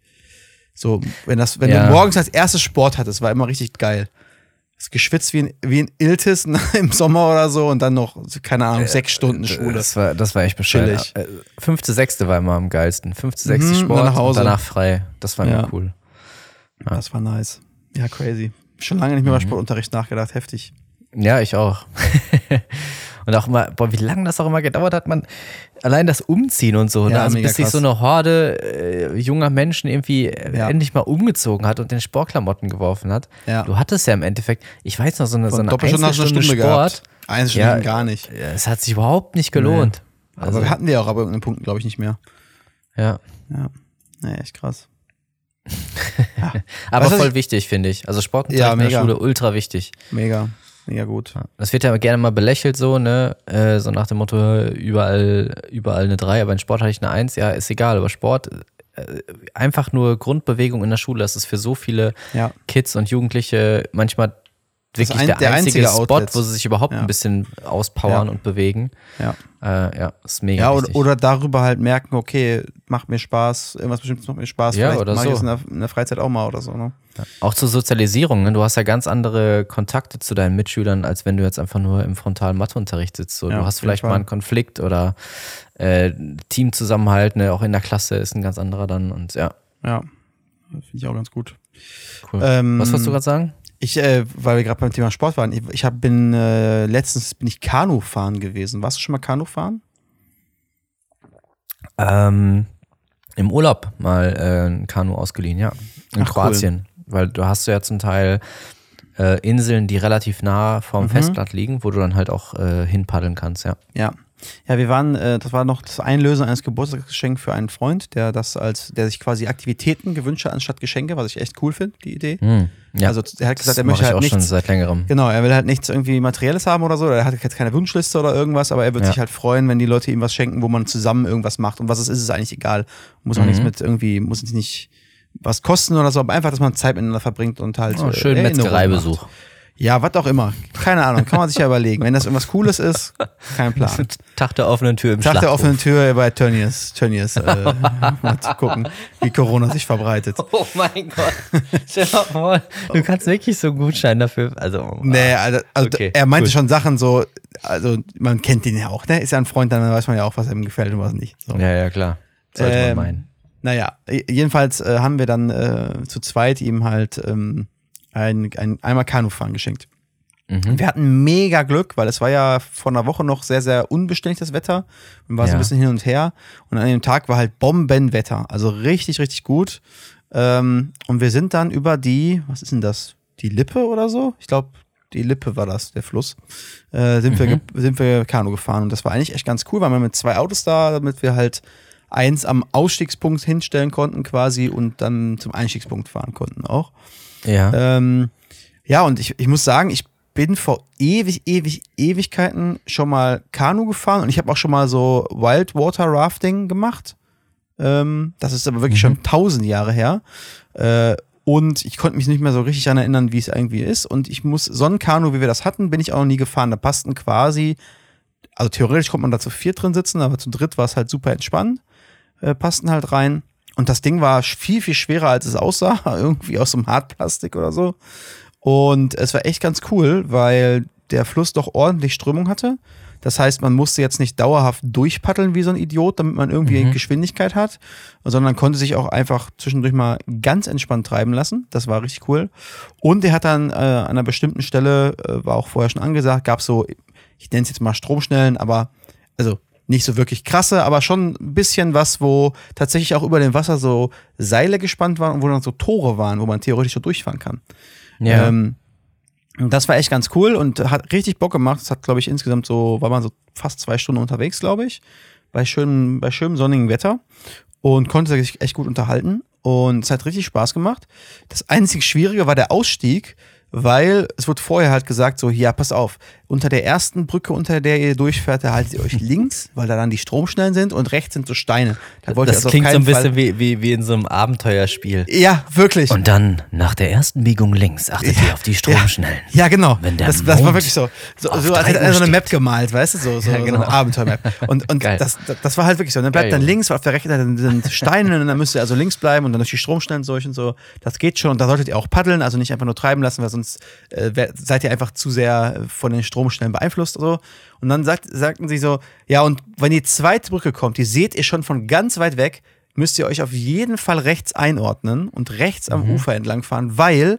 So, wenn das, wenn Ja. du morgens als erstes Sport hattest, war immer richtig geil. Ist geschwitzt wie ein, wie ein Iltis im Sommer oder so und dann noch, keine Ahnung, sechs Stunden Schule. Das war, das war echt bescheuert. Äh, Fünfte, sechste war immer am geilsten. Fünfte, sechste Mhm, Sport nach Hause. und danach frei. Das war Ja. immer cool. Das war nice. Ja, crazy. Schon lange nicht mehr über Sportunterricht nachgedacht. Heftig. Ja, ich auch. und auch mal, boah, wie lange das auch immer gedauert hat, man, allein das Umziehen und so, ne? Ja, also mega bis sich krass. so eine Horde äh, junger Menschen irgendwie äh, Ja. endlich mal umgezogen hat und den Sportklamotten geworfen hat. Ja. Du hattest ja im Endeffekt, ich weiß noch, so eine, so Von eine Doppelstunde eine Einzelstunde Stunde Sport. gehabt. Eine Ja, Stunde gar nicht. äh, Es hat sich überhaupt nicht gelohnt. Also, Aber wir hatten die auch aber irgendeinen Punkt, glaube ich, nicht mehr. ja. Ja. Nee, echt krass. Aber voll ich- wichtig, finde ich. Also Sportunterricht Ja, in der. Schule, ultra wichtig. Mega. Mega gut. Das wird ja gerne mal belächelt so, ne? Äh, so nach dem Motto, überall, überall eine 3, aber in Sport hatte ich eine 1, ja, ist egal, aber Sport, äh, einfach nur Grundbewegung in der Schule, das ist für so viele Ja. Kids und Jugendliche manchmal wirklich ein- der, der einzige, einzige Spot, wo sie sich überhaupt Ja. ein bisschen auspowern Ja. und bewegen. Ja. Äh, ja, ist mega Ja, oder, oder darüber halt merken, okay, macht mir Spaß, irgendwas bestimmtes macht mir Spaß, Ja, vielleicht oder mache ich so. es in der, in der Freizeit auch mal oder so, ne? Auch zur Sozialisierung, ne? du hast ja ganz andere Kontakte zu deinen Mitschülern, als wenn du jetzt einfach nur im frontalen Matheunterricht sitzt. So, Ja, du hast vielleicht mal einen Konflikt oder äh, Teamzusammenhalt, ne? auch in der Klasse ist ein ganz anderer dann und ja, Ja. Finde ich auch ganz gut. cool. Ähm, Was wolltest du gerade sagen? Ich, äh, weil wir gerade beim Thema Sport waren, ich, ich hab, bin äh, letztens bin ich Kanu fahren gewesen. Warst du schon mal Kanu fahren? Ähm, Im Urlaub mal äh, ein Kanu ausgeliehen, ja. In Ach, cool. Kroatien. Weil du hast ja zum Teil äh, Inseln, die relativ nah vom Mhm. Festland liegen, wo du dann halt auch äh, hinpaddeln kannst, ja. Ja. Ja, wir waren, äh, das war noch das Einlösen eines Geburtstagsgeschenks für einen Freund, der das als, der sich quasi Aktivitäten gewünscht hat anstatt Geschenke, was ich echt cool finde, die Idee. Hm. ja. Also er hat das gesagt, er mache möchte ich halt auch schon nichts. seit längerem. Genau, er will halt nichts irgendwie Materielles haben oder so, oder er hat jetzt keine Wunschliste oder irgendwas, aber er wird Ja. sich halt freuen, wenn die Leute ihm was schenken, wo man zusammen irgendwas macht. Und was es ist, ist eigentlich egal. Muss auch Mhm. nichts mit irgendwie, muss es nicht was kosten oder so, aber einfach, dass man Zeit miteinander verbringt und halt. Oh, äh, schön Metzgereibesuch. macht. Ja, was auch immer. Keine Ahnung, kann man sich ja überlegen. Wenn das irgendwas Cooles ist, kein Plan. Tag der offenen Tür im Tag der offenen Tür bei Tönnies. Tönnies äh, mal zu gucken, wie Corona sich verbreitet. Oh mein Gott. Du kannst wirklich so einen Gutschein dafür. Also, oh, Nee, also, also Okay, er meinte gut. schon Sachen so, also man kennt ihn ja auch, ne? Ist ja ein Freund, dann weiß man ja auch, was ihm gefällt und was nicht. So. Ja, ja, klar. Sollte Ähm, man meinen. Naja, jedenfalls äh, haben wir dann äh, zu zweit ihm halt ähm, ein, ein, einmal Kanufahren geschenkt. Mhm. Wir hatten mega Glück, weil es war ja vor einer Woche noch sehr, sehr unbeständig das Wetter und war so Ja. ein bisschen hin und her. Und an dem Tag war halt Bombenwetter, also richtig, richtig gut. Ähm, und wir sind dann über die, was ist denn das? Die Lippe oder so? Ich glaube, die Lippe war das, der Fluss. Äh, sind, wir, Mhm. ge- sind wir Kanu gefahren und das war eigentlich echt ganz cool, weil wir mit zwei Autos da, damit wir halt eins am Ausstiegspunkt hinstellen konnten quasi und dann zum Einstiegspunkt fahren konnten auch. Ja. Ähm, ja, und ich, ich muss sagen, ich bin vor ewig, ewig, Ewigkeiten schon mal Kanu gefahren und ich habe auch schon mal so Wildwater Rafting gemacht. Ähm, das ist aber wirklich Mhm. schon tausend Jahre her. Äh, und ich konnte mich nicht mehr so richtig daran erinnern, wie es irgendwie ist. Und ich muss, so ein Kanu, wie wir das hatten, bin ich auch noch nie gefahren. Da passten quasi, also theoretisch konnte man da zu viert drin sitzen, aber zu dritt war es halt super entspannt. Äh, passten halt rein. Und das Ding war viel, viel schwerer, als es aussah. Irgendwie aus so einem Hartplastik oder so. Und es war echt ganz cool, weil der Fluss doch ordentlich Strömung hatte. Das heißt, man musste jetzt nicht dauerhaft durchpaddeln wie so ein Idiot, damit man irgendwie mhm. Geschwindigkeit hat, sondern konnte sich auch einfach zwischendurch mal ganz entspannt treiben lassen. Das war richtig cool. Und er hat dann äh, an einer bestimmten Stelle, äh, war auch vorher schon angesagt, gab so, ich nenne es jetzt mal Stromschnellen, aber also nicht so wirklich krasse, aber schon ein bisschen was, wo tatsächlich auch über dem Wasser so Seile gespannt waren und wo dann so Tore waren, wo man theoretisch so durchfahren kann. Ja. Ähm, das war echt ganz cool und hat richtig Bock gemacht. Es hat, glaube ich, insgesamt so, war man so fast zwei Stunden unterwegs, glaube ich, bei schönem, bei schönem sonnigen Wetter und konnte sich echt gut unterhalten und es hat richtig Spaß gemacht. Das einzig Schwierige war der Ausstieg, weil es wurde vorher halt gesagt, so, ja, pass auf, unter der ersten Brücke, unter der ihr durchfährt, da haltet ihr euch links, weil da dann die Stromschnellen sind und rechts sind so Steine. Da das also klingt so ein bisschen wie, wie, wie in so einem Abenteuerspiel. Ja, wirklich. Und dann nach der ersten Biegung links achtet ja, ihr auf die Stromschnellen. Ja, ja genau. Wenn der das, das war wirklich so. So, so als hätte er so eine Map gemalt, weißt du, so, so, ja, genau. so eine Abenteuermap. Und, und das, das war halt wirklich so. Und dann bleibt Geil. dann links, weil auf der rechten Seite sind Steine und dann müsst ihr also links bleiben und dann durch die Stromschnellen durch und so. Das geht schon. Und da solltet ihr auch paddeln, also nicht einfach nur treiben lassen, weil sonst äh, seid ihr einfach zu sehr von den Stromschnellen beeinflusst. So. Und dann sagt, sagten sie so, ja, und wenn die zweite Brücke kommt, die seht ihr schon von ganz weit weg, müsst ihr euch auf jeden Fall rechts einordnen und rechts am mhm. Ufer entlang fahren, weil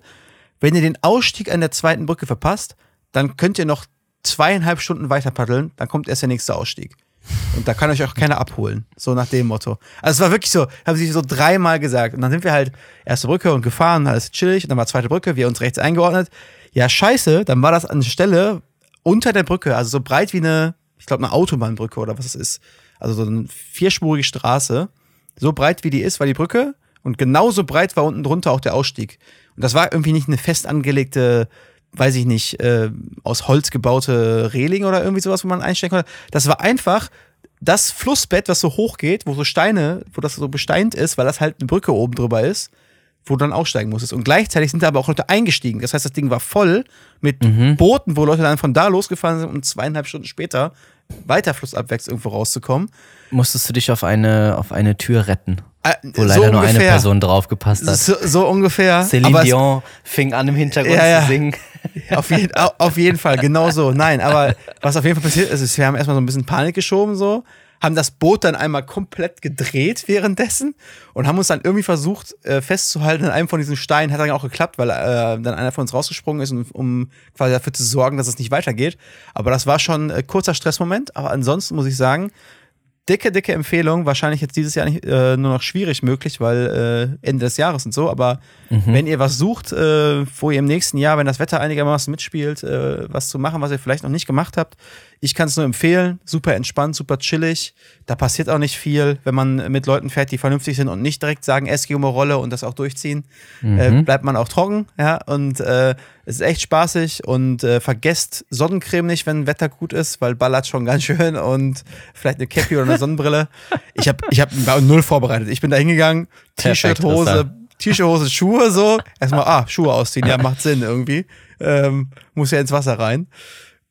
wenn ihr den Ausstieg an der zweiten Brücke verpasst, dann könnt ihr noch zweieinhalb Stunden weiter paddeln, dann kommt erst der nächste Ausstieg. Und da kann euch auch keiner abholen. So nach dem Motto. Also es war wirklich so, haben sie so dreimal gesagt. Und dann sind wir halt erste Brücke und gefahren, alles chillig. Und dann war zweite Brücke, wir uns rechts eingeordnet. Ja, scheiße, dann war das an der Stelle unter der Brücke, also so breit wie eine, ich glaube, eine Autobahnbrücke oder was es ist. Also so eine vierspurige Straße. So breit wie die ist, war die Brücke. Und genauso breit war unten drunter auch der Ausstieg. Und das war irgendwie nicht eine fest angelegte, weiß ich nicht, äh, aus Holz gebaute Reling oder irgendwie sowas, wo man einsteigen konnte. Das war einfach das Flussbett, was so hoch geht, wo so Steine, wo das so besteint ist, weil das halt eine Brücke oben drüber ist wo du dann aussteigen musstest. Und gleichzeitig sind da aber auch Leute eingestiegen. Das heißt, das Ding war voll mit mhm. Booten, wo Leute dann von da losgefahren sind, um zweieinhalb Stunden später weiter flussabwärts irgendwo rauszukommen. Musstest du dich auf eine, auf eine Tür retten? Äh, wo leider so nur eine Person draufgepasst hat. So, so ungefähr. Celine Dion fing an im Hintergrund ja, ja. zu singen. Auf, je, auf jeden Fall, genau so. Nein, aber was auf jeden Fall passiert ist, ist, wir haben erstmal so ein bisschen Panik geschoben, so haben das Boot dann einmal komplett gedreht währenddessen und haben uns dann irgendwie versucht äh, festzuhalten an einem von diesen Steinen. Hat dann auch geklappt, weil äh, dann einer von uns rausgesprungen ist, um quasi dafür zu sorgen, dass es nicht weitergeht. Aber das war schon äh, kurzer Stressmoment. Aber ansonsten muss ich sagen, dicke, dicke Empfehlung. Wahrscheinlich jetzt dieses Jahr nicht, äh, nur noch schwierig möglich, weil äh, Ende des Jahres und so. Aber mhm. wenn ihr was sucht, äh, wo ihr im nächsten Jahr, wenn das Wetter einigermaßen mitspielt, äh, was zu machen, was ihr vielleicht noch nicht gemacht habt, ich kann es nur empfehlen. Super entspannt, super chillig. Da passiert auch nicht viel, wenn man mit Leuten fährt, die vernünftig sind und nicht direkt sagen, Eskimo-Rolle und das auch durchziehen. Mhm. Äh, bleibt man auch trocken, ja. Und äh, es ist echt spaßig und äh, vergesst Sonnencreme nicht, wenn Wetter gut ist, weil ballert schon ganz schön und vielleicht eine Cappy oder eine Sonnenbrille. Ich habe ich hab null vorbereitet. Ich bin da hingegangen, T-Shirt, Hose, T-Shirt, Hose, Schuhe so. Erstmal, ah, Schuhe ausziehen, ja, macht Sinn irgendwie. Ähm, muss ja ins Wasser rein.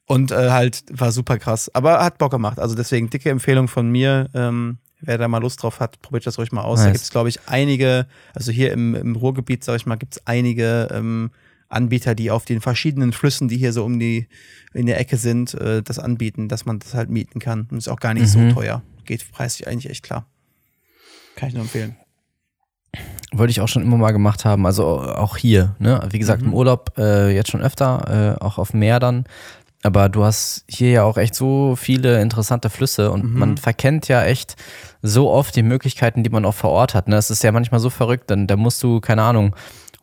Und äh, halt war super krass. Aber hat Bock gemacht. Also deswegen dicke Empfehlung von mir. Ähm, wer da mal Lust drauf hat, probiert das ruhig mal aus. Nice. Da gibt es, glaube ich, einige, also hier im, im Ruhrgebiet, sag ich mal, gibt es einige ähm, Anbieter, die auf den verschiedenen Flüssen, die hier so um die in der Ecke sind, äh, das anbieten, dass man das halt mieten kann. Und ist auch gar nicht mhm. so teuer. Geht preislich eigentlich echt klar. Kann ich nur empfehlen. Wollte ich auch schon immer mal gemacht haben, also auch hier, ne? Wie gesagt, mhm. im Urlaub äh, jetzt schon öfter, äh, auch auf dem Meer dann. Aber du hast hier ja auch echt so viele interessante Flüsse und mhm. man verkennt ja echt so oft die Möglichkeiten, die man auch vor Ort hat. Ne? Es ist ja manchmal so verrückt, denn da musst du, keine Ahnung,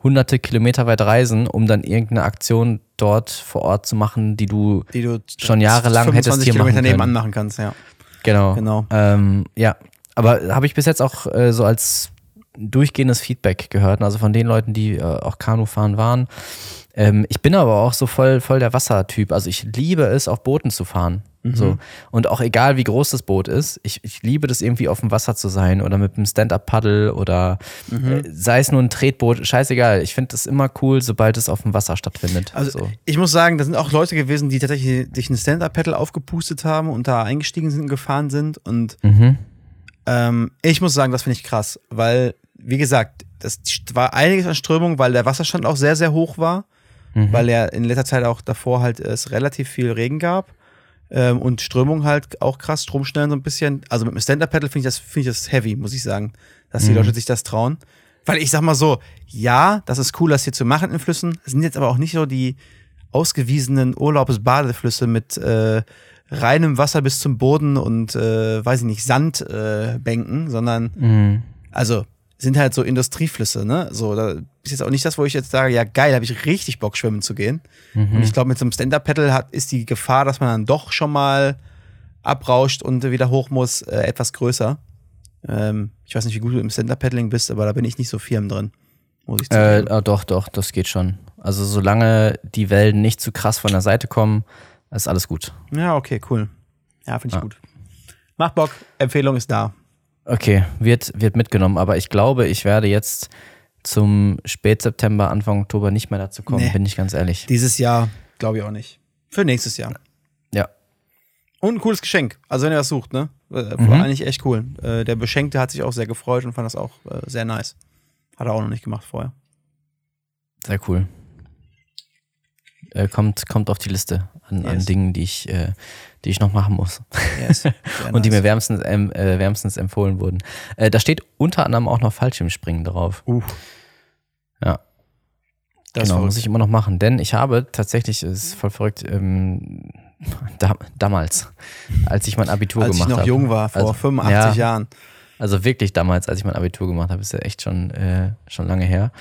hunderte Kilometer weit reisen, um dann irgendeine Aktion dort vor Ort zu machen, die du, die du schon jahrelang hättest hier Kilometer machen können. nebenan machen kannst, ja. Genau. genau. Ähm, ja, aber habe ich bis jetzt auch äh, so als durchgehendes Feedback gehört, also von den Leuten, die äh, auch Kanu fahren waren ähm, ich bin aber auch so voll, voll der Wassertyp. Also ich liebe es, auf Booten zu fahren. Mhm. So. Und auch egal, wie groß das Boot ist, ich, ich liebe das irgendwie auf dem Wasser zu sein oder mit einem Stand-Up-Paddle oder mhm. äh, sei es nur ein Tretboot, scheißegal. Ich finde das immer cool, sobald es auf dem Wasser stattfindet. Also so. ich muss sagen, da sind auch Leute gewesen, die tatsächlich sich ein Stand-Up-Paddle aufgepustet haben und da eingestiegen sind und gefahren sind und mhm Ähm, ich muss sagen, das finde ich krass, weil, wie gesagt, das war einiges an Strömung, weil der Wasserstand auch sehr, sehr hoch war, mhm. weil er in letzter Zeit auch davor halt es relativ viel Regen gab. Ähm, und Strömung halt auch krass, Stromschnellen so ein bisschen. Also mit dem Stand-Up-Pedal finde ich, das, find ich das heavy, muss ich sagen, dass die mhm. Leute sich das trauen. Weil ich sag mal so, ja, das ist cool, das hier zu machen in Flüssen. Es sind jetzt aber auch nicht so die ausgewiesenen Urlaubsbadeflüsse mit äh, reinem Wasser bis zum Boden und, äh, weiß ich nicht, Sandbänken, äh, sondern mhm. also sind halt so Industrieflüsse, ne? So, da ist jetzt auch nicht das, wo ich jetzt sage, ja geil, habe ich richtig Bock, schwimmen zu gehen. Mhm. Und ich glaube, mit so einem Stand-Up-Pedal hat, ist die Gefahr, dass man dann doch schon mal abrauscht und wieder hoch muss, äh, etwas größer. Ähm, ich weiß nicht, wie gut du im Stand-Up-Paddling bist, aber da bin ich nicht so firm drin. Muss ich äh, ah, doch, doch, das geht schon. Also solange die Wellen nicht zu krass von der Seite kommen, ist alles gut. Ja, okay, cool. Ja, finde ich ah. gut. Macht Bock, Empfehlung ist da. Okay, wird, wird mitgenommen, aber ich glaube, ich werde jetzt zum Spätseptember, Anfang Oktober nicht mehr dazu kommen, nee. bin ich ganz ehrlich. Dieses Jahr glaube ich auch nicht. Für nächstes Jahr. Ja. Und ein cooles Geschenk. Also wenn ihr das sucht, ne? Äh, war mhm. eigentlich echt cool. Äh, der Beschenkte hat sich auch sehr gefreut und fand das auch äh, sehr nice. Hat er auch noch nicht gemacht vorher. Sehr cool. Kommt, kommt auf die Liste an, yes. an Dingen, die ich, die ich noch machen muss. Yes, und nice. die mir wärmstens, äh, wärmstens empfohlen wurden. Äh, da steht unter anderem auch noch Fallschirmspringen drauf. Uh. Ja. Das genau, muss ich immer noch machen. Denn ich habe tatsächlich, es ist voll verrückt, ähm, da, damals, als ich mein Abitur gemacht habe. Als ich noch jung war, vor also, 85 ja, Jahren. Also wirklich damals, als ich mein Abitur gemacht habe, ist ja echt schon, äh, schon lange her,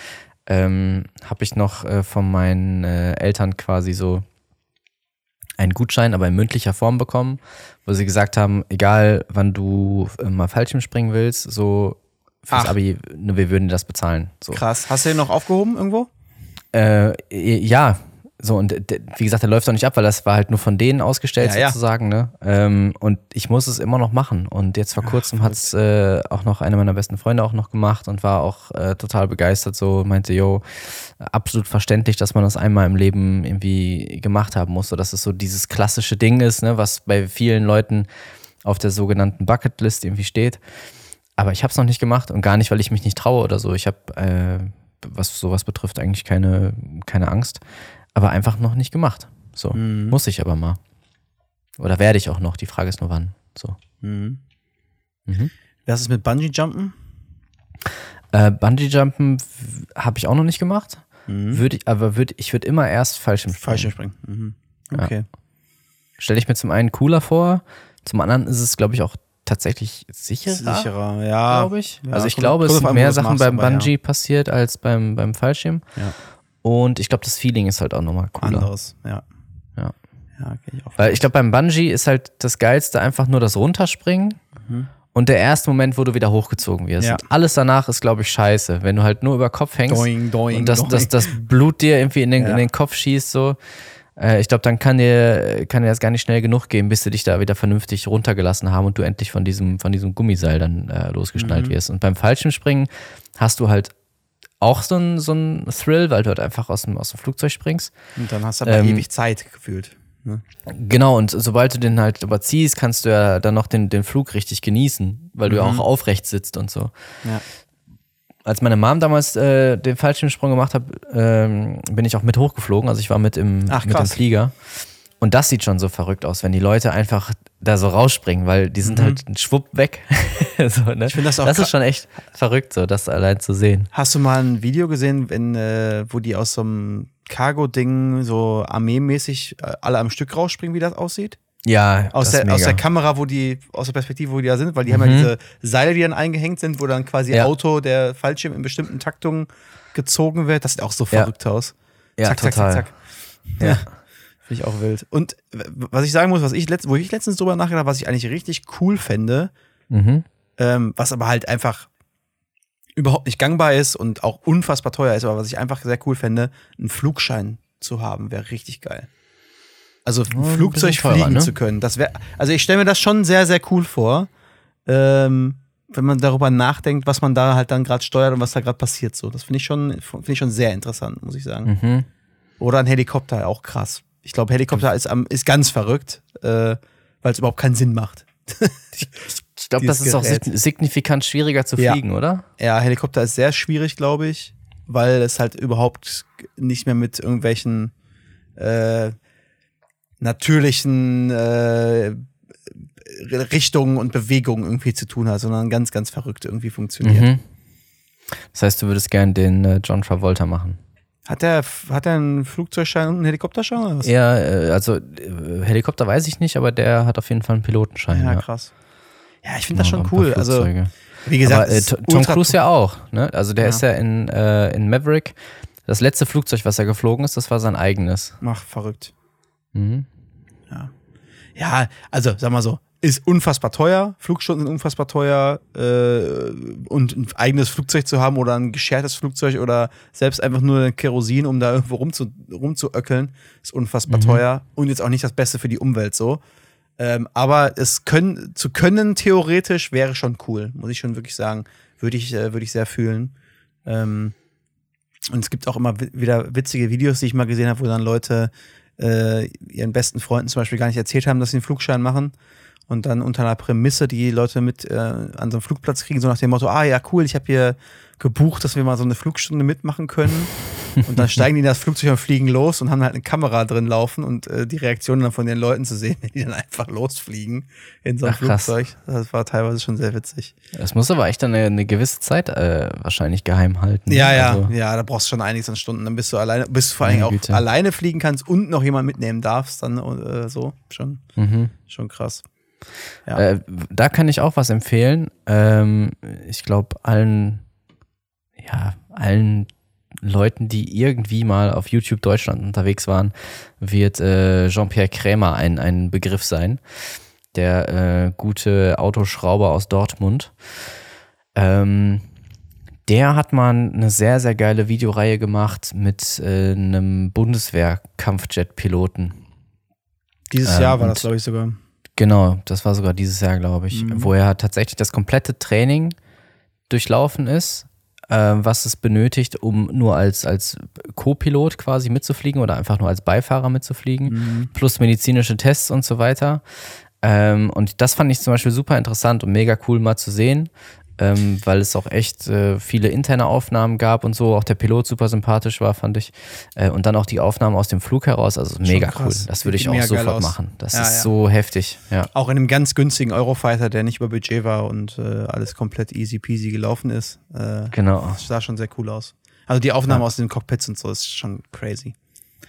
ähm, habe ich noch äh, von meinen äh, Eltern quasi so einen Gutschein, aber in mündlicher Form bekommen, wo sie gesagt haben, egal wann du äh, mal Fallschirm springen willst, so fürs Ach. Abi, ne, wir würden dir das bezahlen. So. Krass. Hast du den noch aufgehoben irgendwo? Äh, ja, so, und wie gesagt, der läuft doch nicht ab, weil das war halt nur von denen ausgestellt ja, sozusagen, ja. ne? Ähm, und ich muss es immer noch machen. Und jetzt vor kurzem hat es äh, auch noch einer meiner besten Freunde auch noch gemacht und war auch äh, total begeistert, so meinte, yo, absolut verständlich, dass man das einmal im Leben irgendwie gemacht haben muss, so dass es so dieses klassische Ding ist, ne, was bei vielen Leuten auf der sogenannten Bucketlist irgendwie steht. Aber ich habe es noch nicht gemacht und gar nicht, weil ich mich nicht traue oder so. Ich habe, äh, was sowas betrifft, eigentlich keine, keine Angst aber einfach noch nicht gemacht. So, mhm. muss ich aber mal. Oder werde ich auch noch. Die Frage ist nur wann. So. Mhm. Mhm. Was ist mit Bungee Jumpen? Äh, Bungee Jumpen habe ich auch noch nicht gemacht. Mhm. Würde ich, aber würd, ich würde immer erst Fallschirm springen. Fallschirm springen. Mhm. Okay. Ja. Stelle ich mir zum einen cooler vor, zum anderen ist es, glaube ich, auch tatsächlich sicherer. Sicherer, ja. Glaube ich. Ja, also ich glaube, es sind mehr Sachen beim Bungee ja. passiert als beim, beim Fallschirm. Ja. Und ich glaube, das Feeling ist halt auch nochmal cooler. Anderes, ja. Ja. ja okay, ich Weil ich glaube, beim Bungee ist halt das Geilste einfach nur das Runterspringen mhm. und der erste Moment, wo du wieder hochgezogen wirst. Ja. alles danach ist, glaube ich, scheiße. Wenn du halt nur über Kopf hängst doing, doing, und das, doing. Das, das Blut dir irgendwie in den, ja. in den Kopf schießt, so. Äh, ich glaube, dann kann dir, kann dir das gar nicht schnell genug gehen, bis sie dich da wieder vernünftig runtergelassen haben und du endlich von diesem, von diesem Gummiseil dann äh, losgeschnallt mhm. wirst. Und beim Fallschirmspringen hast du halt auch so ein, so ein Thrill, weil du halt einfach aus dem, aus dem Flugzeug springst. Und dann hast du aber ähm, ewig Zeit gefühlt. Ne? Genau, und sobald du den halt überziehst, kannst du ja dann noch den, den Flug richtig genießen, weil du ja mhm. auch aufrecht sitzt und so. Ja. Als meine Mom damals äh, den Fallschirmsprung gemacht hat, ähm, bin ich auch mit hochgeflogen. Also ich war mit im, Ach, mit im Flieger. Und das sieht schon so verrückt aus, wenn die Leute einfach da so rausspringen, weil die sind mhm. halt ein Schwupp weg. so, ne? Ich finde das auch. Das ist schon echt verrückt, so das allein zu sehen. Hast du mal ein Video gesehen, wenn, äh, wo die aus so einem Cargo-Ding so armeemäßig äh, alle am Stück rausspringen, wie das aussieht? Ja, aus der, aus der Kamera, wo die, aus der Perspektive, wo die da sind, weil die mhm. haben ja diese Seile, die dann eingehängt sind, wo dann quasi ja. Auto, der Fallschirm in bestimmten Taktungen gezogen wird. Das sieht auch so verrückt ja. aus. Ja, zack, total. zack, zack, zack. Ja. Finde ich auch wild. Und was ich sagen muss, was ich letzt, wo ich letztens drüber nachgedacht habe, was ich eigentlich richtig cool fände, mhm. ähm, was aber halt einfach überhaupt nicht gangbar ist und auch unfassbar teuer ist, aber was ich einfach sehr cool fände, einen Flugschein zu haben, wäre richtig geil. Also ein oh, Flugzeug ein teurer, fliegen ne? zu können. Das wäre, also ich stelle mir das schon sehr, sehr cool vor, ähm, wenn man darüber nachdenkt, was man da halt dann gerade steuert und was da gerade passiert. So, das finde ich schon, finde ich schon sehr interessant, muss ich sagen. Mhm. Oder ein Helikopter, auch krass. Ich glaube, Helikopter ist, ist ganz verrückt, äh, weil es überhaupt keinen Sinn macht. ich, Ich glaube, das ist Gerät. auch signifikant schwieriger zu fliegen, ja. oder? Ja, Helikopter ist sehr schwierig, glaube ich, weil es halt überhaupt nicht mehr mit irgendwelchen äh, natürlichen äh, Richtungen und Bewegungen irgendwie zu tun hat, sondern ganz, ganz verrückt irgendwie funktioniert. Mhm. Das heißt, du würdest gern den äh, John Travolta machen. Hat er hat er einen Flugzeugschein und einen Helikopterschein oder was? Ja, äh, also äh, Helikopter weiß ich nicht, aber der hat auf jeden Fall einen Pilotenschein. Ja, ja. krass. Ja, ich finde das schon cool. Also wie gesagt, aber, äh, Tom Cruise ja auch. Ne? Also der ja. ist ja in, äh, in Maverick. Das letzte Flugzeug, was er geflogen ist, das war sein eigenes. Mach verrückt. Mhm. Ja. Ja, also sag mal so, ist unfassbar teuer. Flugstunden sind unfassbar teuer. Äh, und ein eigenes Flugzeug zu haben oder ein geschertes Flugzeug oder selbst einfach nur Kerosin, um da irgendwo rumzu, rumzuöckeln, ist unfassbar mhm. teuer. Und jetzt auch nicht das Beste für die Umwelt so. Ähm, aber es können, zu können theoretisch wäre schon cool, muss ich schon wirklich sagen. Würde ich, äh, würde ich sehr fühlen. Ähm, und es gibt auch immer wieder witzige Videos, die ich mal gesehen habe, wo dann Leute äh, ihren besten Freunden zum Beispiel gar nicht erzählt haben, dass sie einen Flugschein machen und dann unter einer Prämisse die Leute mit äh, an so einem Flugplatz kriegen, so nach dem Motto, ah ja, cool, ich habe hier gebucht, dass wir mal so eine Flugstunde mitmachen können. Und dann steigen die in das Flugzeug und fliegen los und haben halt eine Kamera drin laufen und äh, die Reaktionen dann von den Leuten zu sehen, die dann einfach losfliegen in so ein Ach, Flugzeug. Das war teilweise schon sehr witzig. Das muss aber echt dann eine, eine gewisse Zeit äh, wahrscheinlich geheim halten. Ja, ja, also. ja, da brauchst du schon einiges an Stunden. Dann bist du alleine, bis du vor allem auch Güte. alleine fliegen kannst und noch jemand mitnehmen darfst, dann äh, so. Schon, mhm. schon krass. Ja. Äh, da kann ich auch was empfehlen. Ähm, ich glaube, allen, ja, allen Leuten, die irgendwie mal auf YouTube Deutschland unterwegs waren, wird äh, Jean-Pierre Krämer ein, ein Begriff sein. Der äh, gute Autoschrauber aus Dortmund. Ähm, der hat mal eine sehr, sehr geile Videoreihe gemacht mit äh, einem Bundeswehr-Kampfjet-Piloten. Dieses Jahr war das, glaube ich, sogar. Genau, das war sogar dieses Jahr, glaube ich, mhm. wo er tatsächlich das komplette Training durchlaufen ist, was es benötigt, um nur als, als Co-Pilot quasi mitzufliegen oder einfach nur als Beifahrer mitzufliegen, mhm. plus medizinische Tests und so weiter. Ähm, und das fand ich zum Beispiel super interessant und mega cool mal zu sehen ähm, weil es auch echt äh, viele interne Aufnahmen gab und so. Auch der Pilot super sympathisch war, fand ich. Äh, und dann auch die Aufnahmen aus dem Flug heraus. Also mega cool. Das würde ich auch sofort machen. Das ja, ist ja. so heftig. Ja. Auch in einem ganz günstigen Eurofighter, der nicht über Budget war und äh, alles komplett easy peasy gelaufen ist. Äh, genau. Das sah schon sehr cool aus. Also die Aufnahmen aus den Cockpits und so ist schon crazy.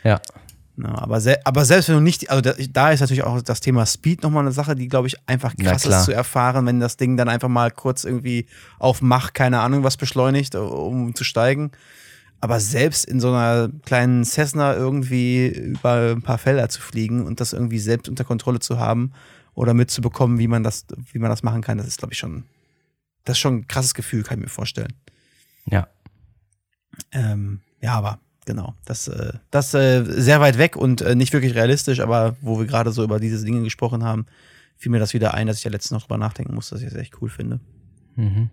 Ja. Ja, aber, se aber selbst wenn du nicht, also da, da, ist natürlich auch das Thema Speed nochmal eine Sache, die, glaube ich, einfach krass ist zu erfahren, wenn das Ding dann einfach mal kurz irgendwie auf Mach, keine Ahnung, was beschleunigt, um zu steigen. Aber selbst in so einer kleinen Cessna irgendwie über ein paar Felder zu fliegen und das irgendwie selbst unter Kontrolle zu haben oder mitzubekommen, wie man das, wie man das machen kann, das ist, glaube ich, schon, das ist schon ein krasses Gefühl, kann ich mir vorstellen. Ja. Ähm, ja, aber Genau, das, äh, das äh, sehr weit weg und äh, nicht wirklich realistisch, aber wo wir gerade so über diese Dinge gesprochen haben, fiel mir das wieder ein, dass ich ja letztens noch drüber nachdenken muss, dass ich das echt cool finde. Mhm.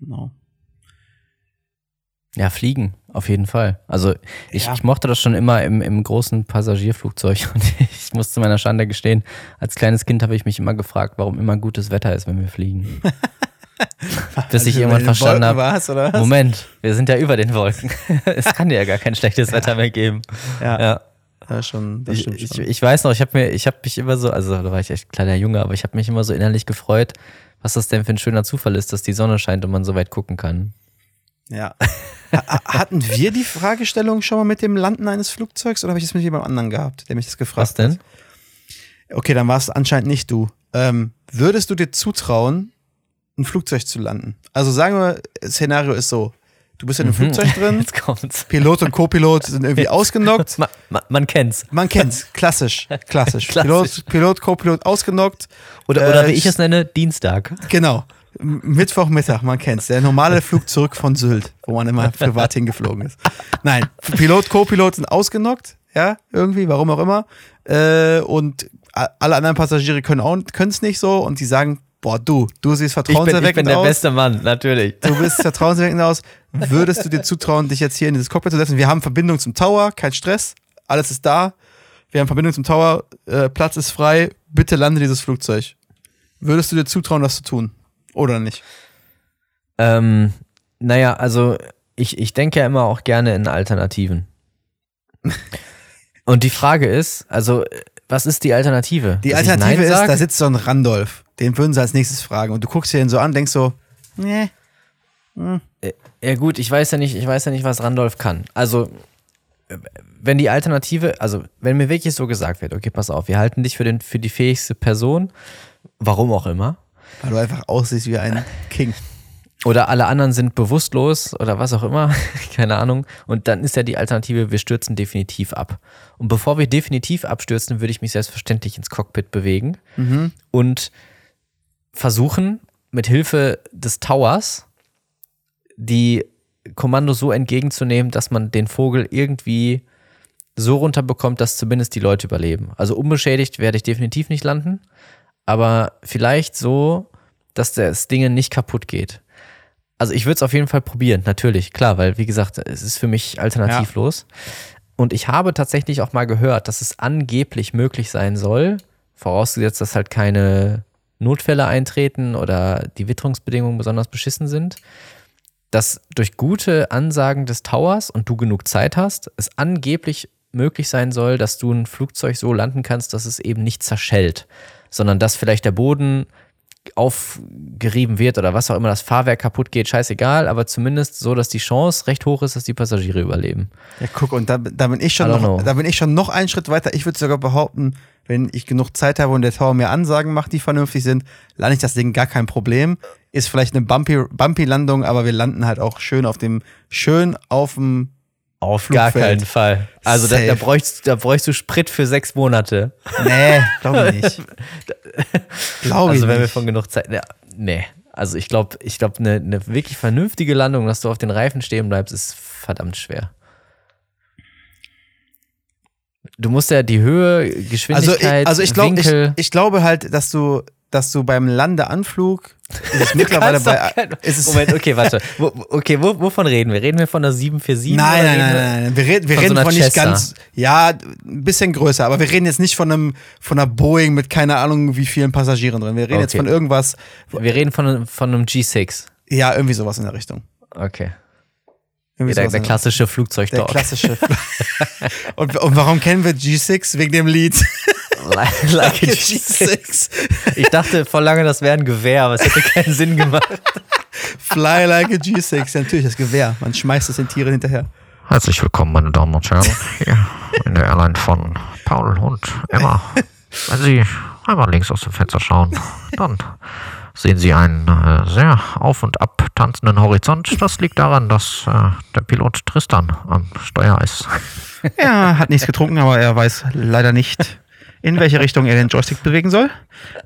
Genau. Ja, fliegen, auf jeden Fall. Also ich, ja. ich mochte das schon immer im, im großen Passagierflugzeug und ich muss zu meiner Schande gestehen, als kleines Kind habe ich mich immer gefragt, warum immer gutes Wetter ist, wenn wir fliegen. Bis ich irgendwann verstanden habe. Moment, wir sind ja über den Wolken. es kann ja gar kein schlechtes. Wetter mehr geben. Ja. ja. ja schon, ich, schon. Ich, ich, weiß noch, ich habe mir, ich habe mich immer so, also da war ich echt ein kleiner Junge, aber ich habe mich immer so innerlich gefreut, was das denn für ein schöner Zufall ist, dass die Sonne scheint und man so weit gucken kann. Ja. Hatten wir die Fragestellung schon mal mit dem Landen eines Flugzeugs oder habe ich das mit jemandem anderen gehabt, der mich das gefragt hat? Was denn? Hat? Okay, dann war es anscheinend nicht du. Ähm, würdest du dir zutrauen, ein Flugzeug zu landen. Also sagen wir, Szenario ist so. Du bist in einem mhm. Flugzeug drin. Jetzt kommt's. Pilot und Co-Pilot sind irgendwie ausgenockt. Man, man, man, kennt's. Man kennt's. Klassisch. Klassisch. Klassisch. Pilot, Co-Pilot ausgenockt. Oder, oder äh, wie ich es nenne, Dienstag. Genau. Mittwochmittag, man kennt's. Der normale Flug zurück von Sylt, wo man immer privat hingeflogen ist. Nein, Pilot, Co-Pilot sind ausgenockt. Ja, irgendwie, warum auch immer. Äh, und alle anderen Passagiere können es nicht so und die sagen, boah, du, du siehst vertrauenserweckend aus. Ich bin, ich bin der aus. beste Mann, natürlich. Du bist vertrauenserweckend aus. Würdest du dir zutrauen, dich jetzt hier in dieses Cockpit zu setzen? Wir haben Verbindung zum Tower, kein Stress, alles ist da. Wir haben Verbindung zum Tower, äh, Platz ist frei, bitte lande dieses Flugzeug. Würdest du dir zutrauen, das zu tun? Oder nicht? Ähm, naja, also ich, ich denke ja immer auch gerne in Alternativen. Und die Frage ist, also, was ist die Alternative? Die Alternative ist, da sitzt so ein Randolph. Den würden sie als nächstes fragen. Und du guckst dir den so an, denkst so, nee. Hm. Ja, gut, ich weiß ja nicht, ich weiß ja nicht, was Randolph kann. Also, wenn die Alternative, also wenn mir wirklich so gesagt wird, okay, pass auf, wir halten dich für, den, für die fähigste Person, warum auch immer. Weil du einfach aussiehst wie ein King. Oder alle anderen sind bewusstlos oder was auch immer, keine Ahnung. Und dann ist ja die Alternative, wir stürzen definitiv ab. Und bevor wir definitiv abstürzen, würde ich mich selbstverständlich ins Cockpit bewegen mhm. und versuchen, mit Hilfe des Towers die Kommandos so entgegenzunehmen, dass man den Vogel irgendwie so runterbekommt, dass zumindest die Leute überleben. Also unbeschädigt werde ich definitiv nicht landen, aber vielleicht so, dass das Ding nicht kaputt geht. Also ich würde es auf jeden Fall probieren, natürlich, klar, weil wie gesagt, es ist für mich alternativlos. Ja. Und ich habe tatsächlich auch mal gehört, dass es angeblich möglich sein soll, vorausgesetzt, dass halt keine Notfälle eintreten oder die Witterungsbedingungen besonders beschissen sind, dass durch gute Ansagen des Towers und du genug Zeit hast, es angeblich möglich sein soll, dass du ein Flugzeug so landen kannst, dass es eben nicht zerschellt, sondern dass vielleicht der Boden aufgerieben wird oder was auch immer, das Fahrwerk kaputt geht, scheißegal, aber zumindest so, dass die Chance recht hoch ist, dass die Passagiere überleben. Ja, guck, und da, da bin ich schon noch, da bin ich schon noch einen Schritt weiter. Ich würde sogar behaupten, wenn ich genug Zeit habe und der Tower mir Ansagen macht, die vernünftig sind, lande ich das Ding gar kein Problem. Ist vielleicht eine bumpy, bumpy Landung, aber wir landen halt auch schön auf dem, schön auf dem auf Flugfeld. gar keinen Fall. Also da, da, bräuchst, da bräuchst du Sprit für sechs Monate. Nee, glaube ich nicht. glaube also wenn nicht. wir von genug Zeit. Ja, nee. Also ich glaube, ich glaube, eine, eine wirklich vernünftige Landung, dass du auf den Reifen stehen bleibst, ist verdammt schwer. Du musst ja die Höhe, Geschwindigkeit, also ich, also ich, glaub, ich, ich glaube halt, dass du, dass du beim Landeanflug ist es mittlerweile bei. Ist es Moment, okay, warte. Okay, wo, wovon reden wir? Reden wir von der 747? Nein, nein, nein, nein, nein. Wir reden, wir von, reden so von nicht ganz. Ja, ein bisschen größer, aber wir reden jetzt nicht von einem von einer Boeing mit keine Ahnung wie vielen Passagieren drin. Wir reden okay. jetzt von irgendwas. Wir reden von, von einem G6. Ja, irgendwie sowas in der Richtung. Okay. Ja, der, der klassische Flugzeugtalk. Der klassische. und, und warum kennen wir G6? Wegen dem Lied. Like, like a G6. Ich dachte vor lange, das wäre ein Gewehr, aber es hätte keinen Sinn gemacht. Fly like a G6. Ja, natürlich, das Gewehr. Man schmeißt es den Tieren hinterher. Herzlich willkommen, meine Damen und Herren, hier in der Airline von Paul und Emma. Wenn Sie einmal links aus dem Fenster schauen, dann sehen Sie einen äh, sehr auf und ab tanzenden Horizont. Das liegt daran, dass äh, der Pilot Tristan am Steuer ist. Er hat nichts getrunken, aber er weiß leider nicht, in welche Richtung er den Joystick bewegen soll,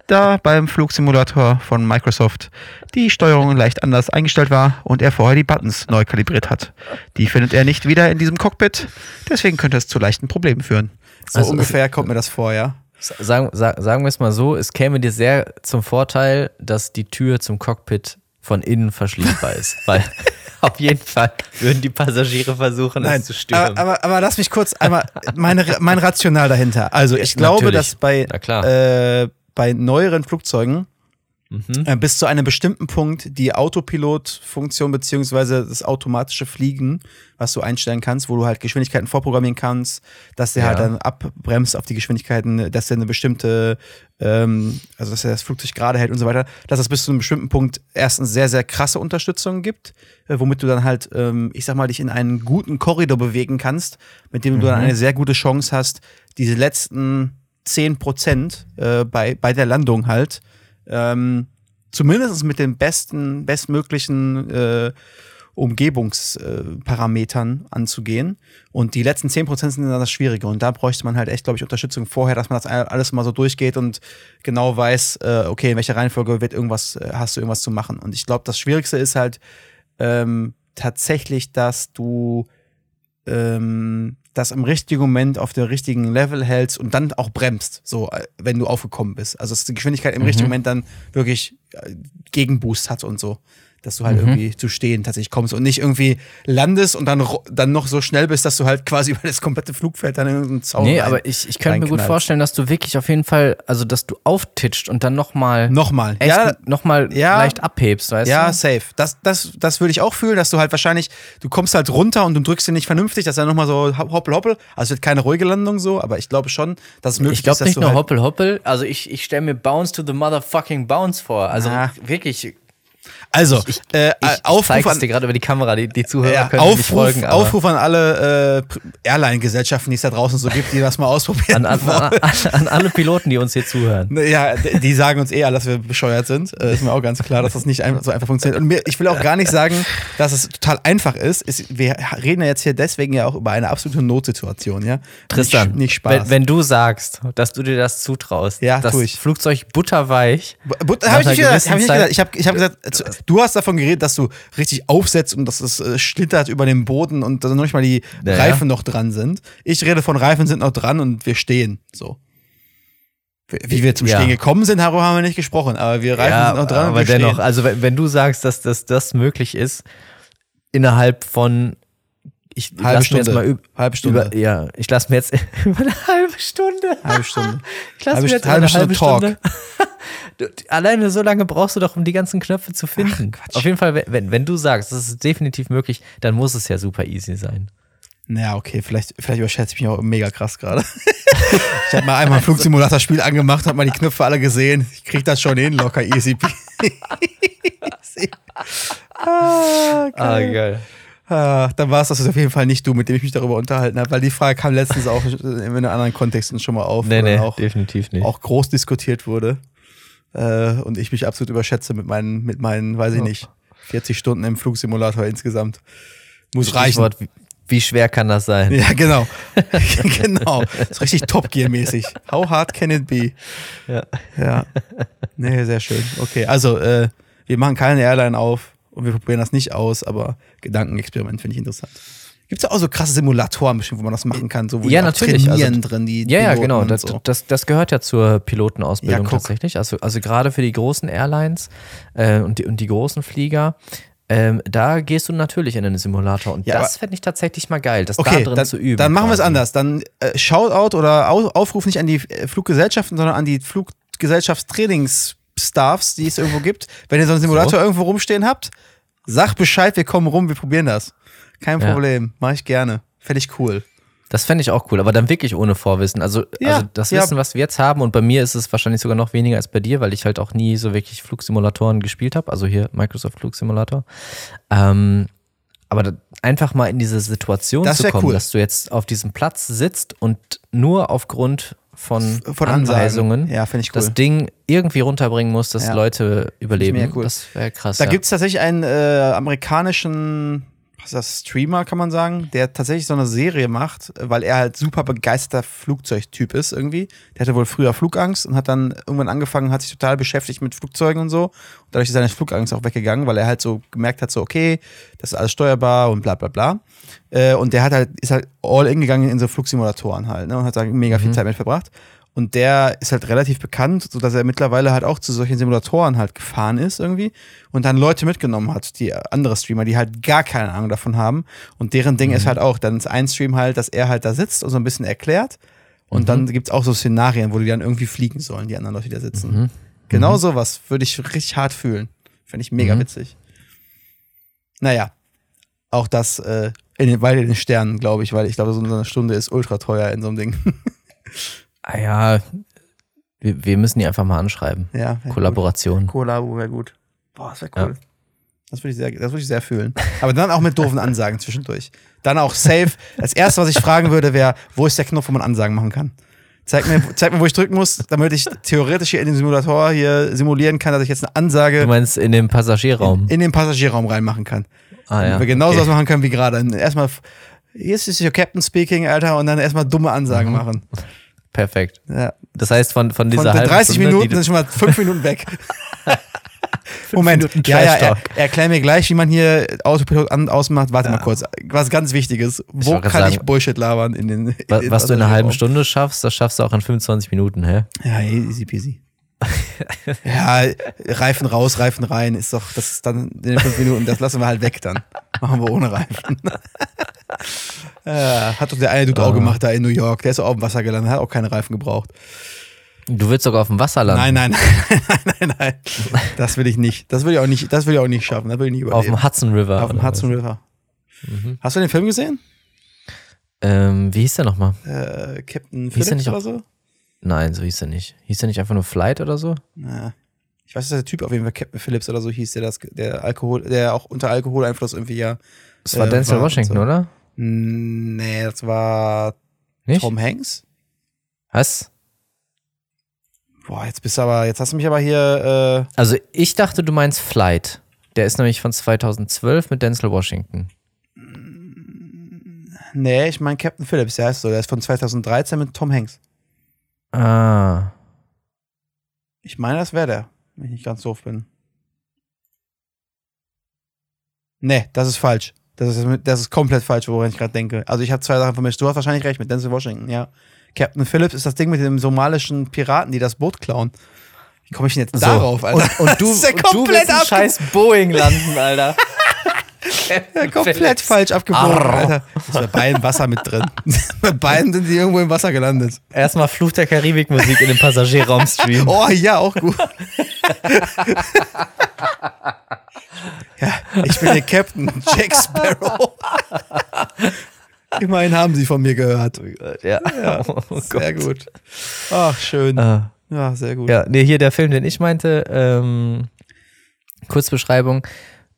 da beim Flugsimulator von Microsoft die Steuerung leicht anders eingestellt war und er vorher die Buttons neu kalibriert hat. Die findet er nicht wieder in diesem Cockpit, deswegen könnte es zu leichten Problemen führen. So also, ungefähr kommt mir das vor, ja. Sagen, sagen wir es mal so, es käme dir sehr zum Vorteil, dass die Tür zum Cockpit von innen verschließbar ist. Weil auf jeden Fall würden die Passagiere versuchen, Nein, es zu stürmen. Aber, aber, aber, lass mich kurz einmal meine, mein Rational dahinter. Also ich glaube, Natürlich. dass bei, äh, bei neueren Flugzeugen Mhm. Äh, bis zu einem bestimmten Punkt die Autopilot-Funktion beziehungsweise das automatische Fliegen, was du einstellen kannst, wo du halt Geschwindigkeiten vorprogrammieren kannst, dass der halt ja. halt dann abbremst auf die Geschwindigkeiten, dass der eine bestimmte, ähm, also dass er das Flugzeug gerade hält und so weiter, dass es bis zu einem bestimmten Punkt erstens sehr, sehr krasse Unterstützung gibt, äh, womit du dann halt, ähm, ich sag mal, dich in einen guten Korridor bewegen kannst, mit dem mhm. du dann mhm. eine sehr gute Chance hast, diese letzten 10 Prozent äh, bei, bei der Landung halt ähm, zumindest mit den besten, bestmöglichen äh, Umgebungsparametern äh, anzugehen. Und die letzten 10% sind dann das Schwierige. Und da bräuchte man halt echt, glaube ich, Unterstützung vorher, dass man das alles mal so durchgeht und genau weiß, äh, okay, in welcher Reihenfolge wird irgendwas, äh, hast du irgendwas zu machen. Und ich glaube, das Schwierigste ist halt ähm, tatsächlich, dass du ähm, das im richtigen Moment auf der richtigen Level hältst und dann auch bremst, so äh, wenn du aufgekommen bist. Also dass die Geschwindigkeit im mhm. richtigen Moment dann wirklich äh, Gegenboost hat und so. Dass du halt mhm. irgendwie zu stehen tatsächlich kommst und nicht irgendwie landest und dann, dann noch so schnell bist, dass du halt quasi über das komplette Flugfeld dann in irgendeinen Zaun Nee, rein, aber ich, ich könnte mir gut vorstellen, dass du wirklich auf jeden Fall, also dass du auftitscht und dann nochmal nochmal ja, nochmal ja, leicht abhebst, weißt ja, du? Ja, safe. Das, das, das würde ich auch fühlen, dass du halt wahrscheinlich, du kommst halt runter und du drückst den nicht vernünftig, dass er nochmal so hoppel hoppel, also es wird keine ruhige Landung so, aber ich glaube schon, dass es möglich ich glaub ist, dass nicht du nur halt hoppel hoppel, also ich, ich stelle mir Bounce to the motherfucking Bounce vor, also Na. wirklich also, ich, äh, ich, Aufruf ich an, dir gerade über die Kamera, die, die Zuhörer ja, können Aufruf, nicht folgen. Aber Aufruf an alle äh, Airline-Gesellschaften, die es da draußen so gibt, die das mal ausprobieren an, an, wollen. an, an alle Piloten, die uns hier zuhören. Ja, d- die sagen uns eher, dass wir bescheuert sind. Äh, ist mir auch ganz klar, dass das nicht so einfach funktioniert. Und mir, ich will auch gar nicht sagen, dass es total einfach ist. ist. Wir reden ja jetzt hier deswegen ja auch über eine absolute Notsituation, ja? Tristan, nicht, nicht Spaß. Wenn, wenn du sagst, dass du dir das zutraust, Ja, das ich. Flugzeug butterweich, Bu- Nach Hab ich nicht gesagt. Hab ich nicht gesagt. Ich habe ich hab gesagt, zu- du hast davon geredet, dass du richtig aufsetzt und dass es äh, schlittert über den Boden und dann noch nicht mal die Ja, ja. Reifen noch dran sind. Ich rede von Reifen sind noch dran und wir stehen. So. Wie- wir zum Ja. Stehen gekommen sind, darüber haben wir nicht gesprochen, aber wir Reifen ja, sind noch dran aber und wir dennoch, stehen. also wenn, wenn du sagst, dass das, das möglich ist, innerhalb von ich Halbe lass mir Stunde. jetzt mal Halbe Stunde. über, ja, ich lasse mir jetzt über eine halbe Stunde. Halbe Stunde. Ich lasse mir jetzt halbe eine halbe Stunde Stunde. Du, alleine so lange brauchst du doch, um die ganzen Knöpfe zu finden. Quatsch. Auf jeden Fall, wenn- wenn, du sagst, das ist definitiv möglich, dann muss es ja super easy sein. Naja, okay, vielleicht, vielleicht überschätze ich mich auch mega krass gerade. ich habe mal einmal ein Flugsimulator-Spiel angemacht, habe mal die Knöpfe alle gesehen. Ich krieg das schon hin, locker easy. ah, Ah, geil. Ah, dann war es das auf jeden Fall nicht du, mit dem ich mich darüber unterhalten habe, weil die Frage kam letztens auch in einem anderen Kontexten schon mal auf, Nee, nee, auch, definitiv nicht. auch groß diskutiert wurde. Äh, und ich mich absolut überschätze mit meinen, mit meinen, weiß ich Oh. nicht, 40 Stunden im Flugsimulator insgesamt. Muss reichen. Wie, wie schwer kann das sein? Ja, genau. genau. Das ist richtig Top Gear-mäßig. How hard can it be? Ja. Ja. Nee, sehr schön. Okay, also äh, wir machen keine Airline auf und wir probieren das nicht aus, aber Gedankenexperiment finde ich interessant. Gibt es auch so krasse Simulatoren bestimmt, wo man das machen kann, so wo Ja, die natürlich. trainieren Also, drin, die Ja, ja, genau. Das, so. das, das gehört ja zur Pilotenausbildung Ja, tatsächlich. Also, also gerade für die großen Airlines äh, und, die, und die großen Flieger, ähm, da gehst du natürlich in den Simulator. Und Ja, das fände ich tatsächlich mal geil, das Okay, da drin dann, zu üben. dann machen wir es anders. Dann äh, Shoutout oder Au Aufruf nicht an die äh, Fluggesellschaften, sondern an die Fluggesellschaftstrainingsstaffs, die es irgendwo gibt. Wenn ihr so einen Simulator irgendwo rumstehen habt, sag Bescheid, wir kommen rum, wir probieren das. Kein Ja. Problem, mache ich gerne. Fände ich cool. Das fände ich auch cool, aber dann wirklich ohne Vorwissen. Also, Ja, also das ja. Wissen, was wir jetzt haben, und bei mir ist es wahrscheinlich sogar noch weniger als bei dir, weil ich halt auch nie so wirklich Flugsimulatoren gespielt habe. Also hier Microsoft Flugsimulator. Ähm, aber einfach mal in diese Situation Das zu kommen, cool. dass du jetzt auf diesem Platz sitzt und nur aufgrund von, Von Anweisungen Ansagen. Ja, finde ich cool. das Ding irgendwie runterbringen musst, dass Ja. Leute überleben. cool. Das wäre krass. Da ja. gibt es tatsächlich einen äh, amerikanischen was ist das, Streamer, kann man sagen, der tatsächlich so eine Serie macht, weil er halt super begeisterter Flugzeugtyp ist irgendwie. Der hatte wohl früher Flugangst und hat dann irgendwann angefangen, hat sich total beschäftigt mit Flugzeugen und so. Und dadurch ist seine Flugangst auch weggegangen, weil er halt so gemerkt hat, so, okay, das ist alles steuerbar und bla bla bla. Äh, und der hat halt, ist halt all in gegangen in so Flugsimulatoren halt, ne? Und hat da mega viel Zeit mit verbracht. Und der ist halt relativ bekannt, sodass er mittlerweile halt auch zu solchen Simulatoren halt gefahren ist irgendwie und dann Leute mitgenommen hat, die andere Streamer, die halt gar keine Ahnung davon haben. Und deren Ding ist halt auch, dann ist ein Stream halt, dass er halt da sitzt und so ein bisschen erklärt. Und dann gibt's auch so Szenarien, wo die dann irgendwie fliegen sollen, die anderen Leute, die da sitzen. Genau sowas würde ich richtig hart fühlen. Finde ich mega Mhm. witzig. Naja, auch das äh, in den, weit in den Sternen, glaube ich, weil ich glaube, so eine Stunde ist ultra teuer in so einem Ding. ah, ja, wir, wir müssen die einfach mal anschreiben. ja, Kollaboration. Gut. Kollabo wäre gut. Boah, das wäre cool. Ja. Das würde ich, sehr- das würde ich sehr fühlen. Aber dann auch mit doofen Ansagen zwischendurch. Dann auch safe. Das erste, was ich fragen würde, wäre, wo ist der Knopf, wo man Ansagen machen kann? Zeig mir, zeig mir, wo ich drücken muss, damit ich theoretisch hier in den Simulator hier simulieren kann, dass ich jetzt eine Du Ansage meinst in dem Passagierraum? in den Passagierraum reinmachen kann. ah, ja. Damit wir genauso okay. was machen können wie gerade. Erstmal, jetzt ist your Captain speaking, Alter, und dann erstmal dumme Ansagen Mhm. machen. Perfekt. Ja. Das heißt, von, von Von dieser den halben 30 Stunde, Minuten sind schon mal 5 Minuten weg. Moment, Minuten ja, ja, er, erklär mir gleich, wie man hier Autopilot an, ausmacht. Warte mal kurz. Was ganz Wichtiges. Wo wollte kann gerade ich sagen, Bullshit labern in den. in wa- den was du in einer halben? Stunde schaffst, das schaffst du auch in 25 Minuten, hä? Ja, easy peasy. ja, Reifen raus, Reifen rein, ist doch, das ist dann in den fünf Minuten, das lassen wir halt weg dann. Machen wir ohne Reifen. ja, hat doch der eine Dude auch gemacht da in New York, der ist auch auf dem Wasser gelandet, hat auch keine Reifen gebraucht. Du willst sogar auf dem Wasser landen. Nein, nein, nein, nein, nein. Das will ich nicht. Das will ich auch nicht, das will ich auch nicht schaffen. Das will ich nicht überleben. Auf dem Hudson River. Auf dem Hudson River. Mhm. Hast du den Film gesehen? Ähm, wie hieß der nochmal? Äh, Captain Phillips oder so? Nein, so hieß er nicht. Hieß er nicht einfach nur Flight oder so? Ja. Ich weiß, dass der Typ auf jeden Fall Captain Phillips oder so hieß, der das, der Alkohol, der auch unter Alkoholeinfluss irgendwie ja. Das war äh, Denzel Washington, so. oder? Nee, das war nicht? Tom Hanks. Was? Boah, jetzt bist du aber, jetzt hast du mich aber hier. Äh also ich dachte, du meinst Flight. Der ist nämlich von 2012 mit Denzel Washington. Nee, ich meine Captain Phillips, der heißt so. Der ist von 2013 mit Tom Hanks. Ah. Ich meine, das wäre der, wenn ich nicht ganz doof bin. Nee, das ist falsch. Das ist, das ist komplett falsch, woran ich gerade denke. Also ich habe zwei Sachen vermischt. Du hast wahrscheinlich recht mit Denzel Washington, ja. Captain Phillips ist das Ding mit dem somalischen Piraten, die das Boot klauen. Wie komme ich denn jetzt so. darauf, Alter? Und, und du, ja du willst ein scheiß Boeing landen, Alter. komplett falsch abgebogen, Alter. Ist bei beiden Wasser mit drin. bei beiden sind sie irgendwo im Wasser gelandet. Erstmal Fluch der Karibik-Musik in den Passagierraum streamen. Oh ja, auch gut. ja, ich bin der Captain Jack Sparrow. Immerhin haben sie von mir gehört. Ja, ja oh sehr gut. Ach, schön. Uh, ja, sehr gut. Ja, nee, hier der Film, den ich meinte, ähm, Kurzbeschreibung.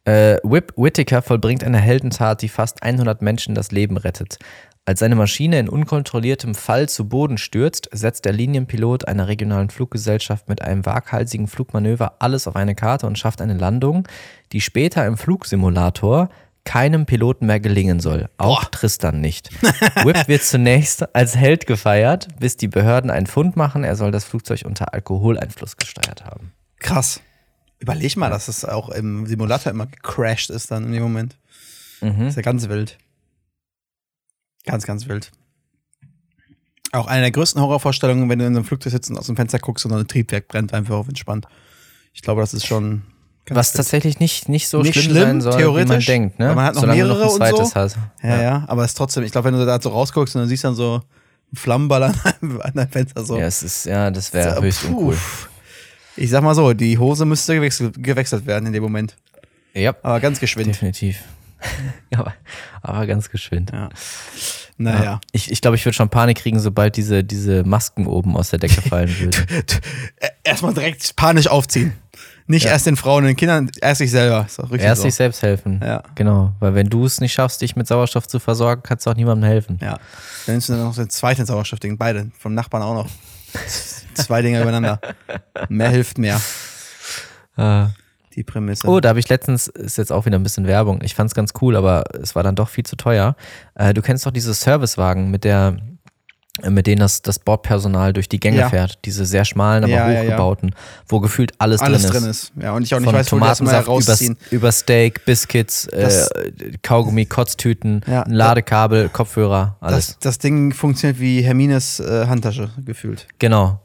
Äh, Whip Whittaker vollbringt eine Heldentat, die fast 100 Menschen das Leben rettet. Als seine Maschine in unkontrolliertem Fall zu Boden stürzt, setzt der Linienpilot einer regionalen Fluggesellschaft mit einem waghalsigen Flugmanöver alles auf eine Karte und schafft eine Landung, die später im Flugsimulator keinem Piloten mehr gelingen soll. Auch Boah. Tristan nicht. Whip wird zunächst als Held gefeiert, bis die Behörden einen Fund machen. Er soll das Flugzeug unter Alkoholeinfluss gesteuert haben. Krass. Überleg mal, dass es auch im Simulator immer gecrashed ist dann in dem Moment. Mhm. Das ist ja ganz wild. Ganz, ganz wild. Auch eine der größten Horrorvorstellungen, wenn du in einem Flugzeug sitzt und aus dem Fenster guckst und ein Triebwerk brennt, einfach auf entspannt. Ich glaube, das ist schon was tatsächlich nicht, nicht so nicht schlimm, schlimm sein soll, theoretisch, wie man denkt. Ne? man hat noch Solange mehrere noch und so. Hat. Ja, ja, ja, aber es ist trotzdem, ich glaube, wenn du da so rausguckst und dann siehst dann so einen Flammenball an deinem Fenster so. Ja, es ist, ja das wäre höchst puh. uncool. Ich sag mal so, die Hose müsste gewechselt, gewechselt werden in dem Moment. Ja. Aber ganz geschwind. Definitiv. aber, aber ganz geschwind. Ja. Naja. Ja. Ich, ich glaube, ich würde schon Panik kriegen, sobald diese, diese Masken oben aus der Decke fallen würden. Erstmal direkt panisch aufziehen. Nicht ja. erst den Frauen und den Kindern, erst sich selber. erst so. sich selbst helfen. Ja. Genau. Weil wenn du es nicht schaffst, dich mit Sauerstoff zu versorgen, kannst du auch niemandem helfen. Ja. Dann nimmst du dann noch den zweiten Sauerstoffding, beide, vom Nachbarn auch noch. Zwei Dinger übereinander. Mehr hilft mehr. Äh. Die Prämisse. Oh, da habe ich letztens, ist jetzt auch wieder ein bisschen Werbung. Ich fand es ganz cool, aber es war dann doch viel zu teuer. Äh, du kennst doch diese Servicewagen mit der mit denen das, das Bordpersonal durch die Gänge ja. fährt. Diese sehr schmalen, aber ja, hochgebauten, ja, wo gefühlt alles, alles drin, ist. drin ist. Ja, und ich auch nicht Von weiß, Tomatensaft wo über, über Steak, Biscuits, äh, Kaugummi, Kotztüten, ein Ladekabel, Kopfhörer, alles. Das, das Ding funktioniert wie Hermines äh, Handtasche gefühlt. Genau.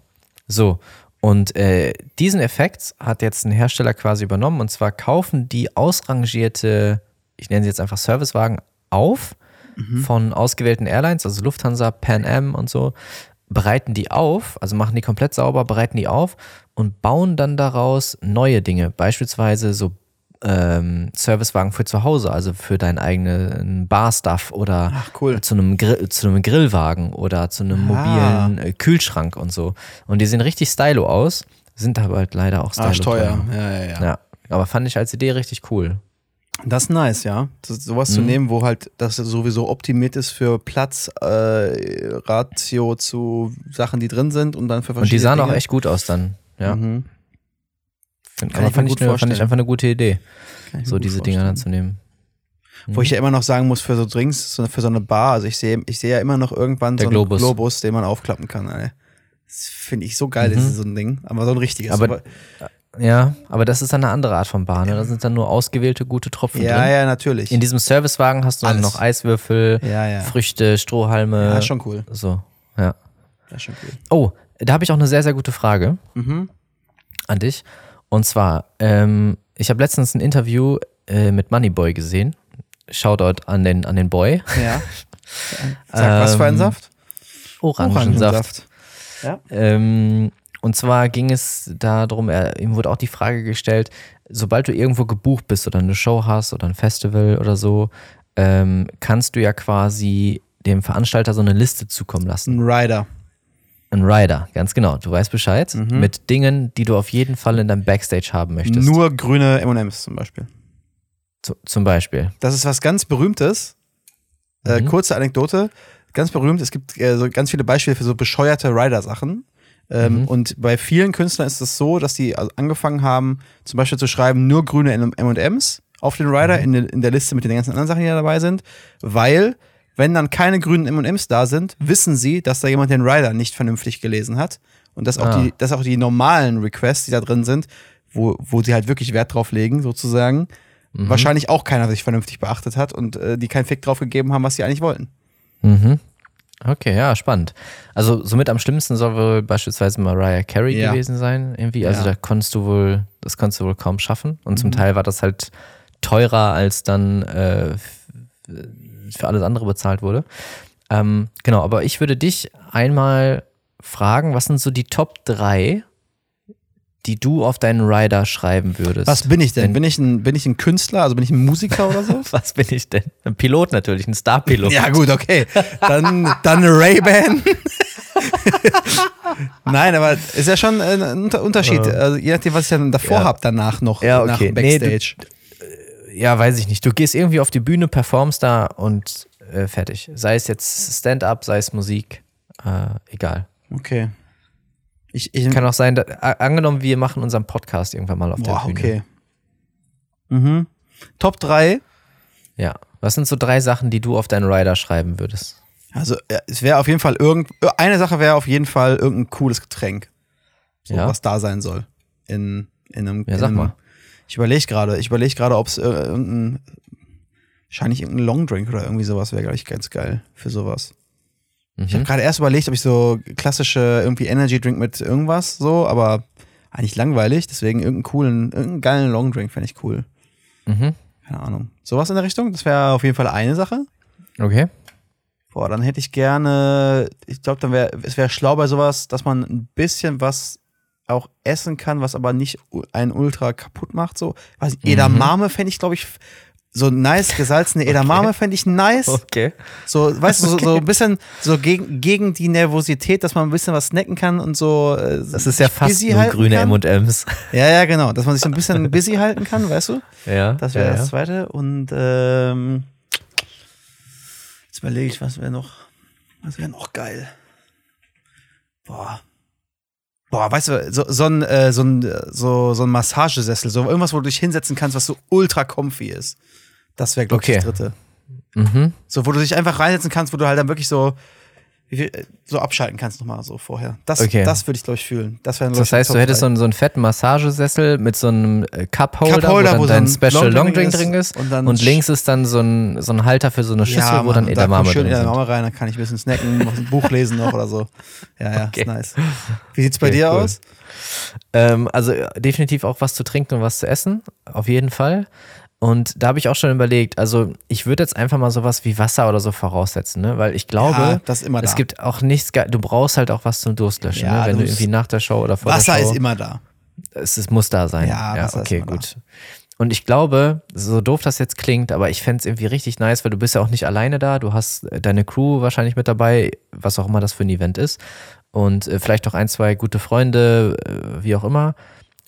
So. Und äh, diesen Effekt hat jetzt ein Hersteller quasi übernommen. Und zwar kaufen die ausrangierte, ich nenne sie jetzt einfach Servicewagen, auf mhm. von ausgewählten Airlines, also Lufthansa, Pan Am und so, bereiten die auf, also machen die komplett sauber, bereiten die auf und bauen dann daraus neue Dinge, beispielsweise so ähm, Servicewagen für zu Hause, also für deinen eigenen Barstuff oder cool. zu, einem zu einem Grillwagen oder zu einem ah. mobilen äh, Kühlschrank und so. Und die sehen richtig stylo aus, sind aber halt leider auch stylo teuer. Ja, ja, ja. ja. Aber fand ich als Idee richtig cool. Das ist nice, ja. Das, sowas mhm. zu nehmen, wo halt das sowieso optimiert ist für Platz, äh, Ratio zu Sachen, die drin sind und dann für verschiedene Und die sahen Dinge. auch echt gut aus dann, ja. Mhm. Find, aber fand ich, eine, fand ich einfach eine gute Idee, so diese vorstellen. Dinger dann zu nehmen. Mhm. Wo ich ja immer noch sagen muss, für so Drinks, für so eine Bar, also ich sehe ich sehe ja immer noch irgendwann Der so einen Globus. Globus, den man aufklappen kann. Ey. Das finde ich so geil, mhm. das ist so ein Ding. Aber so ein richtiges. Aber, ja, aber das ist dann eine andere Art von Bar. Ne? Da sind dann nur ausgewählte gute Tropfen ja, drin. Ja, ja, natürlich. In diesem Servicewagen hast du dann noch Eiswürfel, ja, ja. Früchte, Strohhalme. Ja, schon cool. So, ja. Das ist schon cool. Oh, da habe ich auch eine sehr, sehr gute Frage. Mhm. An dich. Und zwar, ähm, ich habe letztens ein Interview äh, mit Moneyboy gesehen. Shoutout an den, an den Boy. Ja. Sag, was für ein Ähm, Saft? Orangensaft. Ja. Ähm, und zwar ging es darum, er, ihm wurde auch die Frage gestellt, sobald du irgendwo gebucht bist oder eine Show hast oder ein Festival oder so, ähm, kannst du ja quasi dem Veranstalter so eine Liste zukommen lassen. Ein Rider. Ein Rider, ganz genau. Du weißt Bescheid. Mhm. Mit Dingen, die du auf jeden Fall in deinem Backstage haben möchtest. Nur grüne M&M's zum Beispiel. Zu, zum Beispiel. Das ist was ganz Berühmtes. Äh, Mhm. kurze Anekdote. Ganz berühmt. Es gibt äh, so ganz viele Beispiele für so bescheuerte Rider-Sachen. Ähm, Mhm. Und bei vielen Künstlern ist es so, dass die also angefangen haben, zum Beispiel zu schreiben, nur grüne M&M's auf den Rider Mhm. in, in der Liste mit den ganzen anderen Sachen, die da dabei sind. Weil, wenn dann keine grünen M&M's da sind, wissen sie, dass da jemand den Rider nicht vernünftig gelesen hat. Und dass auch, Ah. die, dass auch die normalen Requests, die da drin sind, wo, wo sie halt wirklich Wert drauf legen, sozusagen, Mhm. wahrscheinlich auch keiner sich vernünftig beachtet hat und äh, die keinen Fick drauf gegeben haben, was sie eigentlich wollten. Mhm. Okay, ja, spannend. Also somit am schlimmsten soll wohl beispielsweise Mariah Carey Ja. gewesen sein, irgendwie. Also Ja. da konntest du wohl, das konntest du wohl kaum schaffen. Und zum Mhm. Teil war das halt teurer, als dann äh, für alles andere bezahlt wurde. Ähm, genau, aber ich würde dich einmal fragen, was sind so die Top 3, die du auf deinen Rider schreiben würdest? Was bin ich denn? Bin ich, ein, bin ich ein Künstler, also bin ich ein Musiker oder so? Was bin ich denn? Ein Pilot natürlich, ein Star-Pilot. ja, gut, okay. Dann, dann eine Ray-Ban. Nein, aber ist ja schon ein Unter- Unterschied. Also, je nachdem, was ich dann davor Ja. habe, danach noch Ja, nach okay. dem Nee, du- Backstage. Ja, weiß ich nicht. Du gehst irgendwie auf die Bühne, performst da und äh, fertig. Sei es jetzt Stand-up, sei es Musik, äh, egal. okay. Ich, ich, Kann auch sein, da, angenommen, wir machen unseren Podcast irgendwann mal auf boah, der Bühne. okay. Mhm. Top 3. Ja. Was sind so drei Sachen, die du auf deinen Rider schreiben würdest? Also, es wäre auf jeden Fall irgend, eine Sache wäre auf jeden Fall irgendein cooles Getränk. So, Ja. was da sein soll. In, in einem. Ja, in sag einem, mal. Ich überlege gerade, ich überlege gerade, ob es äh, irgendein, wahrscheinlich irgendein Longdrink oder irgendwie sowas wäre, glaube ich, ganz geil für sowas. Ich habe Mhm. gerade erst überlegt, ob ich so klassische irgendwie Energy Drink mit irgendwas so, aber eigentlich langweilig, deswegen irgendeinen coolen, irgendeinen geilen Longdrink fände ich cool. Mhm. Keine Ahnung. Sowas in der Richtung, das wäre auf jeden Fall eine Sache. Okay. Boah, dann hätte ich gerne, ich glaube, dann wäre es wäre schlau bei sowas, dass man ein bisschen was auch essen kann, was aber nicht einen ultra kaputt macht. So, weiß nicht, Edamame fände ich, glaube ich, so nice, gesalzene Edamame fände ich nice. Okay. So, weißt du, so, so ein bisschen so gegen, gegen die Nervosität, dass man ein bisschen was snacken kann und so. äh, Das ist ja fast nur grüne. M&M's. Ja, ja, genau. Dass man sich so ein bisschen busy halten kann, weißt du? Ja. Das wäre ja, das zweite. Und ähm, jetzt überlege ich, was wäre noch, was wäre noch geil. Boah. Boah, weißt du, so, so, ein, äh, so, ein, äh, so, so ein Massagesessel, so irgendwas, wo du dich hinsetzen kannst, was so ultra comfy ist. Das wäre, glaube ich, Okay. das dritte. Mhm. So, wo du dich einfach reinsetzen kannst, wo du halt dann wirklich so, viel, äh, so abschalten kannst nochmal so vorher. Das, Okay. das würde ich, glaube ich, fühlen. Das, glaub Das heißt, du hättest so einen, so einen fetten Massagesessel mit so einem äh, Cup-Holder, Cup-Holder, wo wo dann so dein ein Special Longdrink ist drin ist. und dann Und links ist dann so ein, so ein Halter für so eine Schüssel, wo dann da Edamame schön drin sind. Edamame rein, dann kann ich ein bisschen snacken, noch ein Buch lesen noch oder so. Ja, ja, Okay. ist nice. Wie sieht's bei Okay, dir cool. aus? Ähm, also äh, definitiv auch was zu trinken und was zu essen, auf jeden Fall. Und da habe ich auch schon überlegt, also ich würde jetzt einfach mal sowas wie Wasser oder so voraussetzen, ne? weil ich glaube, Ja, das immer es da. gibt auch nichts, du brauchst halt auch was zum Durstlöschen, Ja, ne? wenn du irgendwie nach der Show oder vor Wasser der Show. ist immer da. es, es muss da sein. Ja, Ja, Wasser ist okay, immer da. gut. Und ich glaube, so doof das jetzt klingt, aber ich fände es irgendwie richtig nice, weil du bist ja auch nicht alleine da. Du hast äh, deine Crew wahrscheinlich mit dabei, was auch immer das für ein Event ist. Und äh, vielleicht auch ein, zwei gute Freunde, äh, wie auch immer.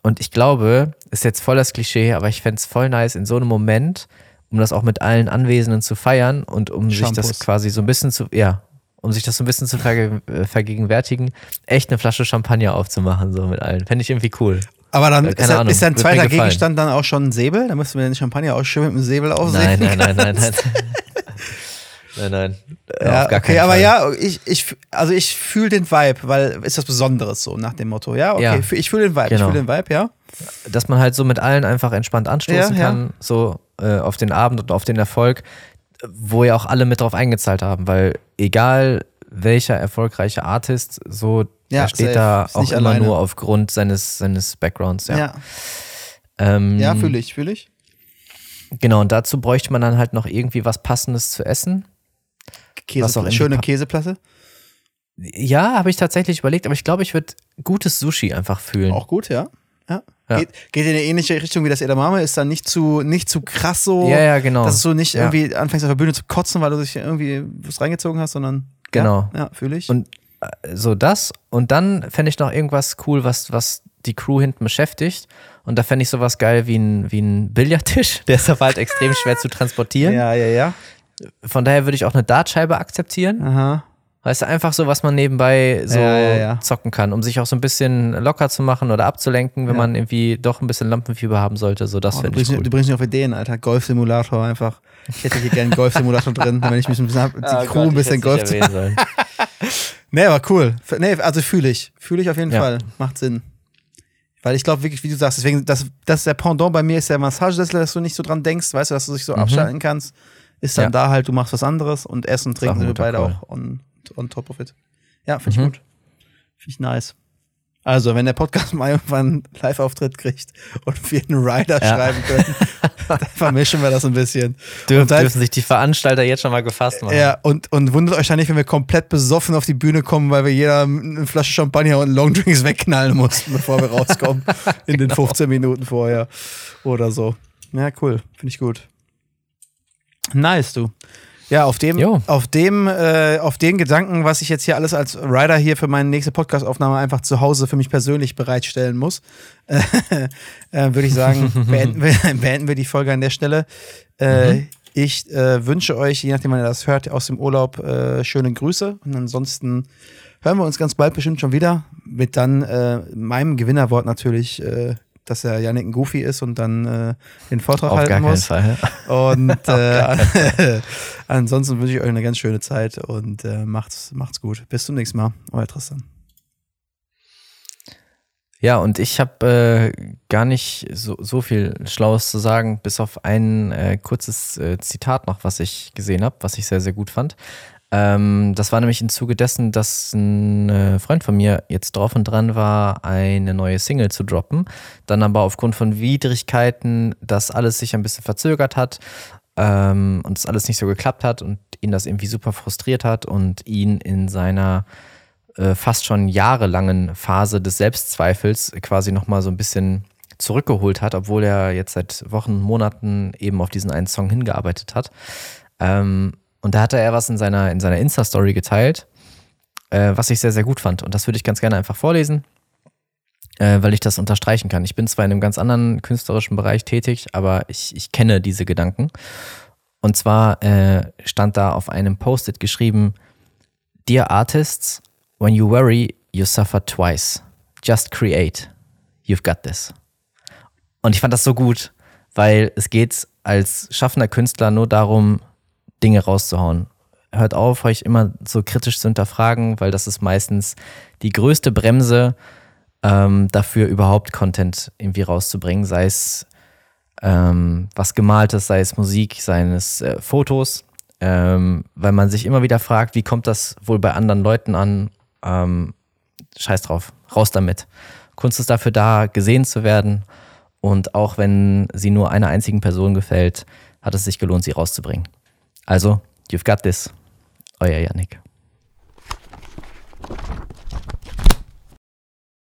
Und ich glaube, ist jetzt voll das Klischee, aber ich fände es voll nice in so einem Moment, um das auch mit allen Anwesenden zu feiern und um sich Shampoos. das quasi so ein bisschen zu, ja, um sich das so ein bisschen zu verge äh, vergegenwärtigen, echt eine Flasche Champagner aufzumachen, so mit allen. Fände ich irgendwie cool. Aber dann Äh, ist, keine da- Ahnung, ist dein zweiter. Gegenstand dann auch schon ein Säbel? Da müssten wir den Champagner auch schön mit dem Säbel aufsehen. nein, nein, nein, nein. Nein, nein. Äh, Ja, auf gar okay, aber Fall. ja, ich, ich, also ich fühle den Vibe, weil ist was Besonderes so nach dem Motto. Ja, okay, Ja. ich fühle den Vibe, Genau. ich fühle den Vibe, ja. Dass man halt so mit allen einfach entspannt anstoßen Ja, kann, so äh, auf den Abend und auf den Erfolg, wo ja auch alle mit drauf eingezahlt haben, weil egal welcher erfolgreiche Artist, so Ja, steht safe. da auch immer alleine. nur aufgrund seines, seines Backgrounds. Ja, Ja, ähm, ja fühle ich, fühle ich. Genau, und dazu bräuchte man dann halt noch irgendwie was Passendes zu essen. Käse, schöne Käseplatte. Ja, habe ich tatsächlich überlegt, aber ich glaube, ich würde gutes Sushi einfach fühlen. Auch gut, ja. ja. Ja. Geht, geht in eine ähnliche Richtung wie das Edamame, ist dann nicht zu, nicht zu krass so, Ja, ja, genau. dass du nicht Ja. irgendwie anfängst auf der Bühne zu kotzen, weil du dich irgendwie was reingezogen hast, sondern Genau. Ja, ja fühle ich. Und äh, so das. Und dann fände ich noch irgendwas cool, was, was die Crew hinten beschäftigt. Und da fände ich sowas geil wie ein, wie ein Billardtisch. Der ist aber halt extrem schwer zu transportieren. ja, ja, ja. Von daher würde ich auch eine Dartscheibe akzeptieren. Aha. Weißt du, einfach so, was man nebenbei so Ja, ja, ja. zocken kann, um sich auch so ein bisschen locker zu machen oder abzulenken, wenn man irgendwie doch ein bisschen Lampenfieber haben sollte. So, das Oh, du, bringst, cool. du bringst mich auf Ideen, Alter. Golf-Simulator einfach. Ich hätte hier gerne einen Golf-Simulator drin, wenn ich mich ein bisschen hab, die Ah, Crew ein bisschen Golf zu. Nee, aber cool. Nee, also fühle ich. Fühle ich auf jeden. Fall. Macht Sinn. Weil ich glaube wirklich, wie du sagst, deswegen, das, das ist der Pendant bei mir ist der Massagesessel, dass du nicht so dran denkst, weißt du, dass du dich so abschalten kannst. Ist dann. Ja. da halt, du machst was anderes und Essen und Trinken sind wir beide Call. auch on, on top of it. Ja, finde ich Mhm. gut. Finde ich nice. Also, wenn der Podcast mal irgendwann einen Live-Auftritt kriegt und wir einen Rider Ja. schreiben können, dann vermischen wir das ein bisschen. Dürf, dann- dürfen sich die Veranstalter jetzt schon mal gefasst machen. Ja, und, und wundert euch dann nicht, wenn wir komplett besoffen auf die Bühne kommen, weil wir jeder eine Flasche Champagner und Longdrinks wegknallen mussten, bevor wir rauskommen. in den 15 Minuten vorher oder so. Ja, cool. Finde ich gut. Nice, du. Ja, auf dem, Jo. auf dem, äh, auf den Gedanken, was ich jetzt hier alles als Rider hier für meine nächste Podcast-Aufnahme einfach zu Hause für mich persönlich bereitstellen muss, äh, äh, würde ich sagen, beenden wir, beenden wir die Folge an der Stelle. Äh, Ich äh, wünsche euch, je nachdem, wann ihr das hört, aus dem Urlaub äh, schöne Grüße. Und ansonsten hören wir uns ganz bald bestimmt schon wieder mit dann meinem Gewinnerwort natürlich, dass der Yannick ein Goofy ist und dann äh, den Vortrag Auf halten gar keinen muss. Fall. Und äh, ansonsten wünsche ich euch eine ganz schöne Zeit und äh, macht's, macht's gut. Bis zum nächsten Mal. Euer Tristan. Ja, und ich habe äh, gar nicht so, so viel Schlaues zu sagen, bis auf ein äh, kurzes äh, Zitat noch, was ich gesehen habe, was ich sehr, sehr gut fand. Ähm, das war nämlich im Zuge dessen, dass ein äh, Freund von mir jetzt drauf und dran war, eine neue Single zu droppen. Dann aber aufgrund von Widrigkeiten, dass alles sich ein bisschen verzögert hat ähm, und es alles nicht so geklappt hat und ihn das irgendwie super frustriert hat und ihn in seiner äh, fast schon jahrelangen Phase des Selbstzweifels quasi nochmal so ein bisschen zurückgeholt hat, obwohl er jetzt seit Wochen, Monaten eben auf diesen einen Song hingearbeitet hat. Ähm, und da hatte er was in seiner, in seiner Insta-Story geteilt, äh, was ich sehr, sehr gut fand. Und das würde ich ganz gerne einfach vorlesen, äh, weil ich das unterstreichen kann. Ich bin zwar in einem ganz anderen künstlerischen Bereich tätig, aber ich, ich kenne diese Gedanken. Und zwar äh, stand da auf einem Post-it geschrieben, Dear Artists, when you worry, you suffer twice. Just create. You've got this. Und ich fand das so gut, weil es geht als schaffender Künstler nur darum, Dinge rauszuhauen. Hört auf, euch immer so kritisch zu hinterfragen, weil das ist meistens die größte Bremse ähm, dafür, überhaupt Content irgendwie rauszubringen, sei es ähm, was gemaltes, sei es Musik, sei es äh, Fotos, ähm, weil man sich immer wieder fragt, wie kommt das wohl bei anderen Leuten an? Ähm, scheiß drauf, raus damit. Kunst ist dafür da, gesehen zu werden und auch wenn sie nur einer einzigen Person gefällt, hat es sich gelohnt, sie rauszubringen. Also, you've got this. Euer Yannick.